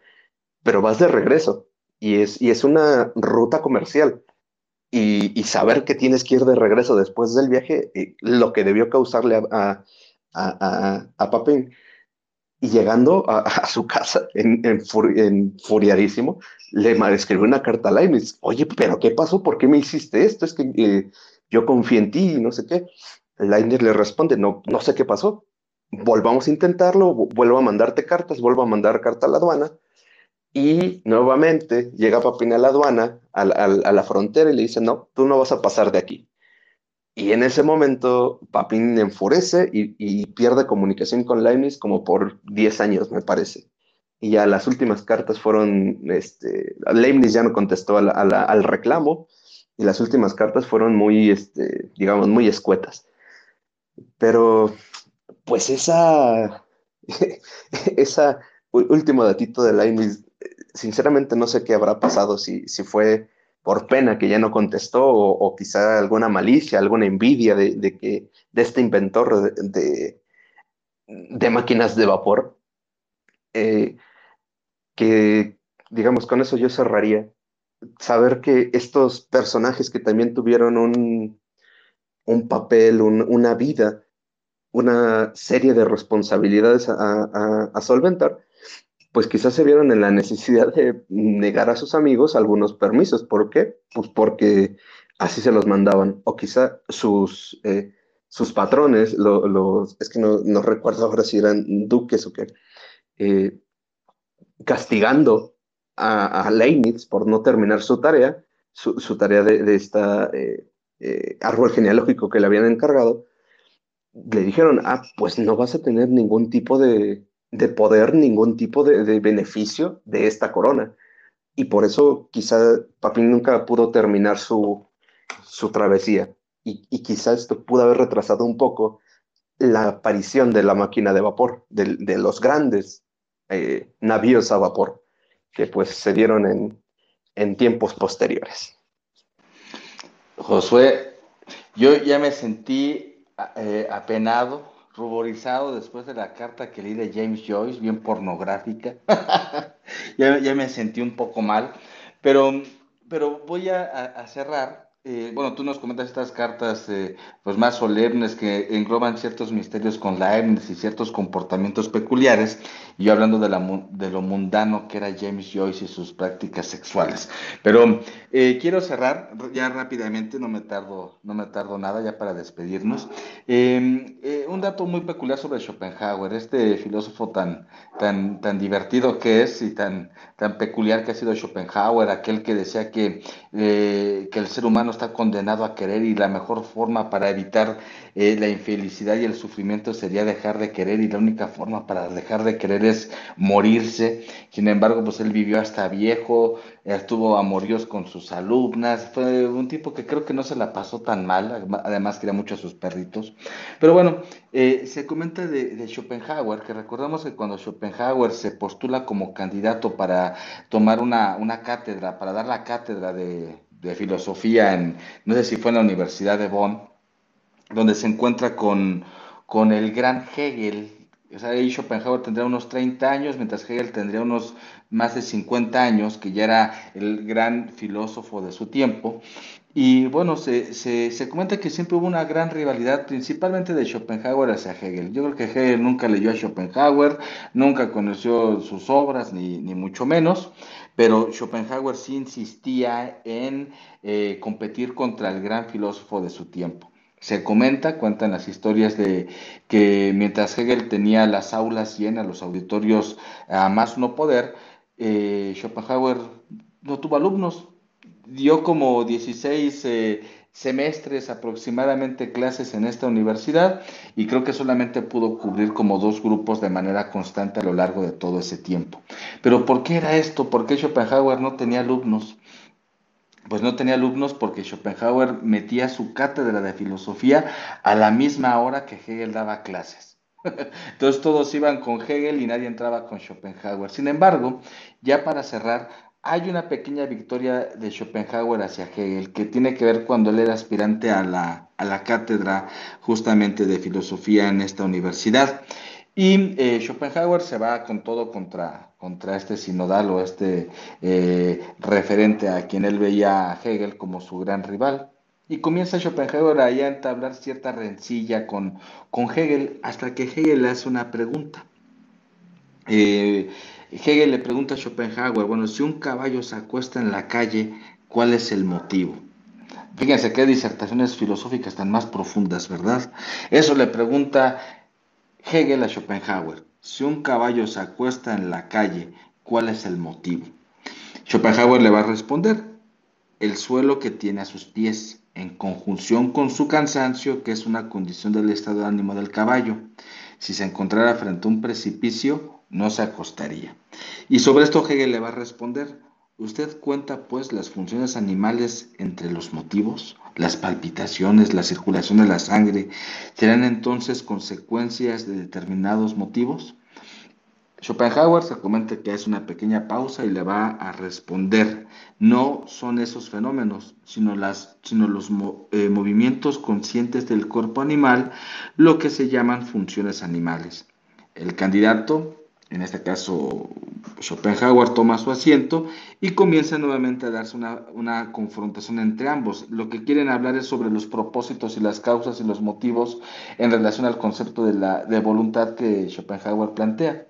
pero vas de regreso y es, y es una ruta comercial. Y, saber que tienes que ir de regreso después del viaje, eh, lo que debió causarle a, a, a, Papín. Y llegando a, su casa, en, en, furiadísimo, le escribió una carta a Leibniz. Oye, pero ¿qué pasó? ¿Por qué me hiciste esto? Es que yo confié en ti y no sé qué. Leibniz le responde, no, no sé qué pasó volvamos a intentarlo, vuelvo a mandarte cartas, vuelvo a mandar carta a la aduana. Y nuevamente llega Papín a la aduana, a, la frontera, y le dice, no, tú no vas a pasar de aquí. Y en ese momento Papín enfurece y, pierde comunicación con Leibniz como por 10 años, me parece. Y ya las últimas cartas fueron, este, Leibniz ya no contestó al reclamo, y las últimas cartas fueron muy, este, digamos, muy escuetas. Pero, pues esa, esa último datito de Leibniz, sinceramente no sé qué habrá pasado, si, si fue por pena que ya no contestó o, quizá alguna malicia, alguna envidia de, que, de este inventor de, de, máquinas de vapor, eh, que digamos con eso yo cerraría, saber que estos personajes que también tuvieron un, un papel, una vida, una serie de responsabilidades a, solventar, pues quizás se vieron en la necesidad de negar a sus amigos algunos permisos. ¿Por qué? Pues porque así se los mandaban. O quizá sus, eh, sus patrones, los, es que no, no, recuerdo ahora si eran duques o qué, eh, castigando a, a, Leibniz por no terminar su tarea, su, tarea de, de esta eh, árbol genealógico que le habían encargado, le dijeron, ah, pues no vas a tener ningún tipo de, de poder, ningún tipo de, beneficio de esta corona. Y por eso quizá Papín nunca pudo terminar su, su travesía. Y, y, quizá esto pudo haber retrasado un poco la aparición de la máquina de vapor, de, de los grandes eh, navíos a vapor, que pues se dieron en, en tiempos posteriores. Josué, yo ya me sentí eh, apenado, ruborizado después de la carta que leí de James Joyce, bien pornográfica. ya, ya, me sentí un poco mal, pero, pero voy a, cerrar eh, bueno, tú nos comentas estas cartas eh, pues más solemnes que engloban ciertos misterios con la Leibniz y ciertos comportamientos peculiares, y hablando de, la, de lo mundano que era James Joyce y sus prácticas sexuales. Pero eh, quiero cerrar ya rápidamente, no me tardo, no me tardo nada ya para despedirnos. Em, un dato muy peculiar sobre Schopenhauer, este filósofo tan, tan, tan divertido que es y tan, tan peculiar que ha sido Schopenhauer, aquel que decía que, que el ser humano está condenado a querer y la mejor forma para evitar eh, la infelicidad y el sufrimiento sería dejar de querer y la única forma para dejar de querer es morirse. Sin embargo, pues él vivió hasta viejo, estuvo amoríos con sus alumnas, fue un tipo que creo que no se la pasó tan mal, además quería mucho a sus perritos. Pero bueno, eh, se comenta de, de, Schopenhauer, que recordamos que cuando Schopenhauer se postula como candidato para tomar una, una cátedra, para dar la cátedra de, de filosofía en, no sé si fue en la Universidad de Bonn, donde se encuentra con, con el gran Hegel. O sea, ahí Schopenhauer tendría unos 30 años, mientras Hegel tendría unos más de 50 años, que ya era el gran filósofo de su tiempo. Y bueno, se, se, comenta que siempre hubo una gran rivalidad, principalmente de Schopenhauer hacia Hegel. Yo creo que Hegel nunca leyó a Schopenhauer, nunca conoció sus obras, ni, ni mucho menos pero Schopenhauer sí insistía en eh, competir contra el gran filósofo de su tiempo. Se comenta, cuentan las historias de que mientras Hegel tenía las aulas llenas, los auditorios a más no poder, eh, Schopenhauer no tuvo alumnos, dio como 16 semestres aproximadamente clases en esta universidad y creo que solamente pudo cubrir como dos grupos de manera constante a lo largo de todo ese tiempo. Pero ¿por qué era esto? ¿Por qué Schopenhauer no tenía alumnos? Pues no tenía alumnos porque Schopenhauer metía su cátedra de filosofía a la misma hora que Hegel daba clases. Entonces todos iban con Hegel y nadie entraba con Schopenhauer. Sin embargo, ya para cerrar, hay una pequeña victoria de Schopenhauer hacia Hegel que tiene que ver cuando él era aspirante a la, a la cátedra justamente de filosofía en esta universidad. Y eh, Schopenhauer se va con todo contra, contra este sinodal o este eh, referente a quien él veía a Hegel como su gran rival. Y comienza Schopenhauer ahí a entablar cierta rencilla con, con Hegel hasta que Hegel le hace una pregunta. Eh, Hegel le pregunta a Schopenhauer, bueno, si un caballo se acuesta en la calle, ¿cuál es el motivo? Fíjense qué disertaciones filosóficas tan más profundas, ¿verdad? Eso le pregunta Hegel a Schopenhauer. Si un caballo se acuesta en la calle, ¿cuál es el motivo? Schopenhauer le va a responder, el suelo que tiene a sus pies, en conjunción con su cansancio, que es una condición del estado de ánimo del caballo. Si se encontrara frente a un precipicio, no se acostaría. Y sobre esto Hegel le va a responder, Usted cuenta pues las funciones animales entre los motivos, las palpitaciones, la circulación de la sangre, ¿serán entonces consecuencias de determinados motivos? Schopenhauer se comenta que es una pequeña pausa y le va a responder. No son esos fenómenos, sino, las, sino los eh, movimientos conscientes del cuerpo animal, lo que se llaman funciones animales. El candidato, en este caso Schopenhauer, toma su asiento y comienza nuevamente a darse una, una confrontación entre ambos. Lo que quieren hablar es sobre los propósitos y las causas y los motivos en relación al concepto de, la, de voluntad que Schopenhauer plantea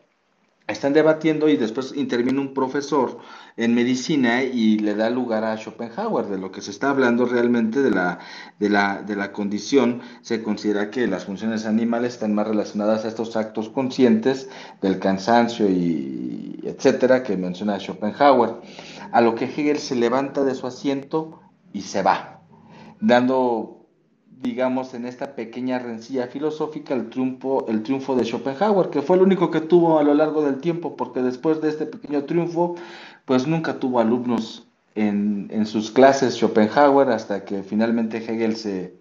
están debatiendo y después interviene un profesor en medicina y le da lugar a Schopenhauer. De lo que se está hablando realmente de la, de la, de la condición, se considera que las funciones animales están más relacionadas a estos actos conscientes del cansancio y etcétera que menciona Schopenhauer. A lo que Hegel se levanta de su asiento y se va, dando digamos, en esta pequeña rencilla filosófica el triunfo, el triunfo de Schopenhauer, que fue el único que tuvo a lo largo del tiempo, porque después de este pequeño triunfo, pues nunca tuvo alumnos en, en sus clases Schopenhauer hasta que finalmente Hegel se,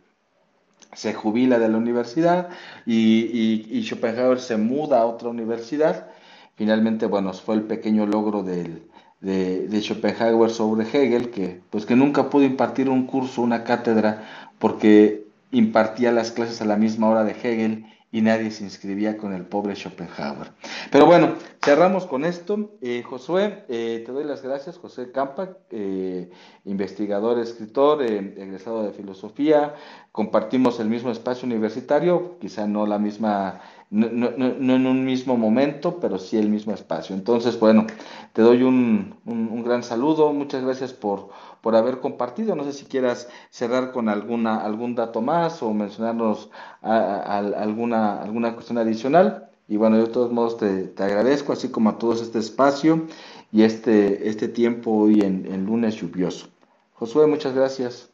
se jubila de la universidad y, y, Schopenhauer se muda a otra universidad. Finalmente, bueno, fue el pequeño logro del, de, de, Schopenhauer sobre Hegel, que pues que nunca pudo impartir un curso, una cátedra, porque impartía las clases a la misma hora de Hegel y nadie se inscribía con el pobre Schopenhauer. Pero bueno, cerramos con esto. Eh, Josué, eh, te doy las gracias, José Campa, eh, investigador, escritor, egresado de filosofía. Compartimos el mismo espacio universitario, quizá no la misma, no, en un mismo momento, pero sí el mismo espacio. Entonces, bueno, te doy un, un gran saludo. Muchas gracias por por haber compartido. No sé si quieras cerrar con alguna, algún dato más o mencionarnos alguna, alguna cuestión adicional. Y bueno, yo de todos modos te, agradezco, así como a todos este espacio y este, este tiempo hoy en, lunes lluvioso. Josué, muchas gracias.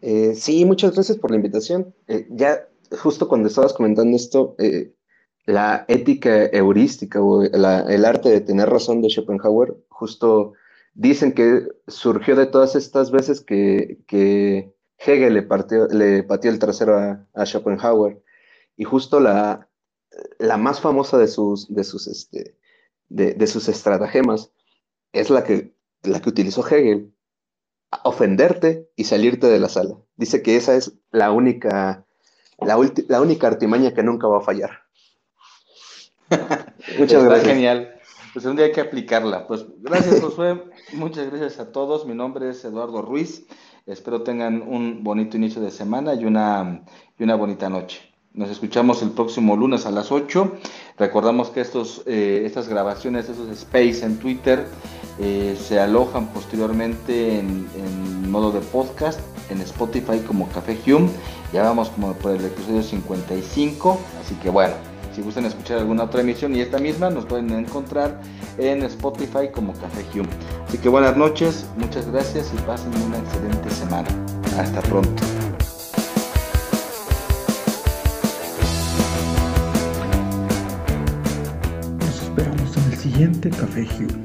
Eh, sí, muchas gracias por la invitación. Eh, ya justo cuando estabas comentando esto, eh, la ética heurística o el arte de tener razón de Schopenhauer, justo Dicen que surgió de todas estas veces que, Hegel le, partió, le pateó el trasero a, Schopenhauer. Y justo la, la más famosa de sus, de sus, este, de, sus estratagemas es la que, la que utilizó Hegel. Ofenderte y salirte de la sala. Dice que esa es la única, la, la única artimaña que nunca va a fallar. Muchas gracias. genial. Pues un día hay que aplicarla. Pues gracias, Josué. Muchas gracias a todos. Mi nombre es Eduardo Ruiz. Espero tengan un bonito inicio de semana y una, y una bonita noche. Nos escuchamos el próximo lunes a las 8. Recordamos que estos, eh, estas grabaciones, esos space en Twitter, eh, se alojan posteriormente en, en, modo de podcast en Spotify como Café Hume. Ya vamos como por el episodio 55. Así que bueno, si gustan escuchar alguna otra emisión y esta misma, nos pueden encontrar en Spotify como Café Hume. Así que buenas noches, muchas gracias y pasen una excelente semana. Hasta pronto. Nos esperamos en el siguiente Café Hume,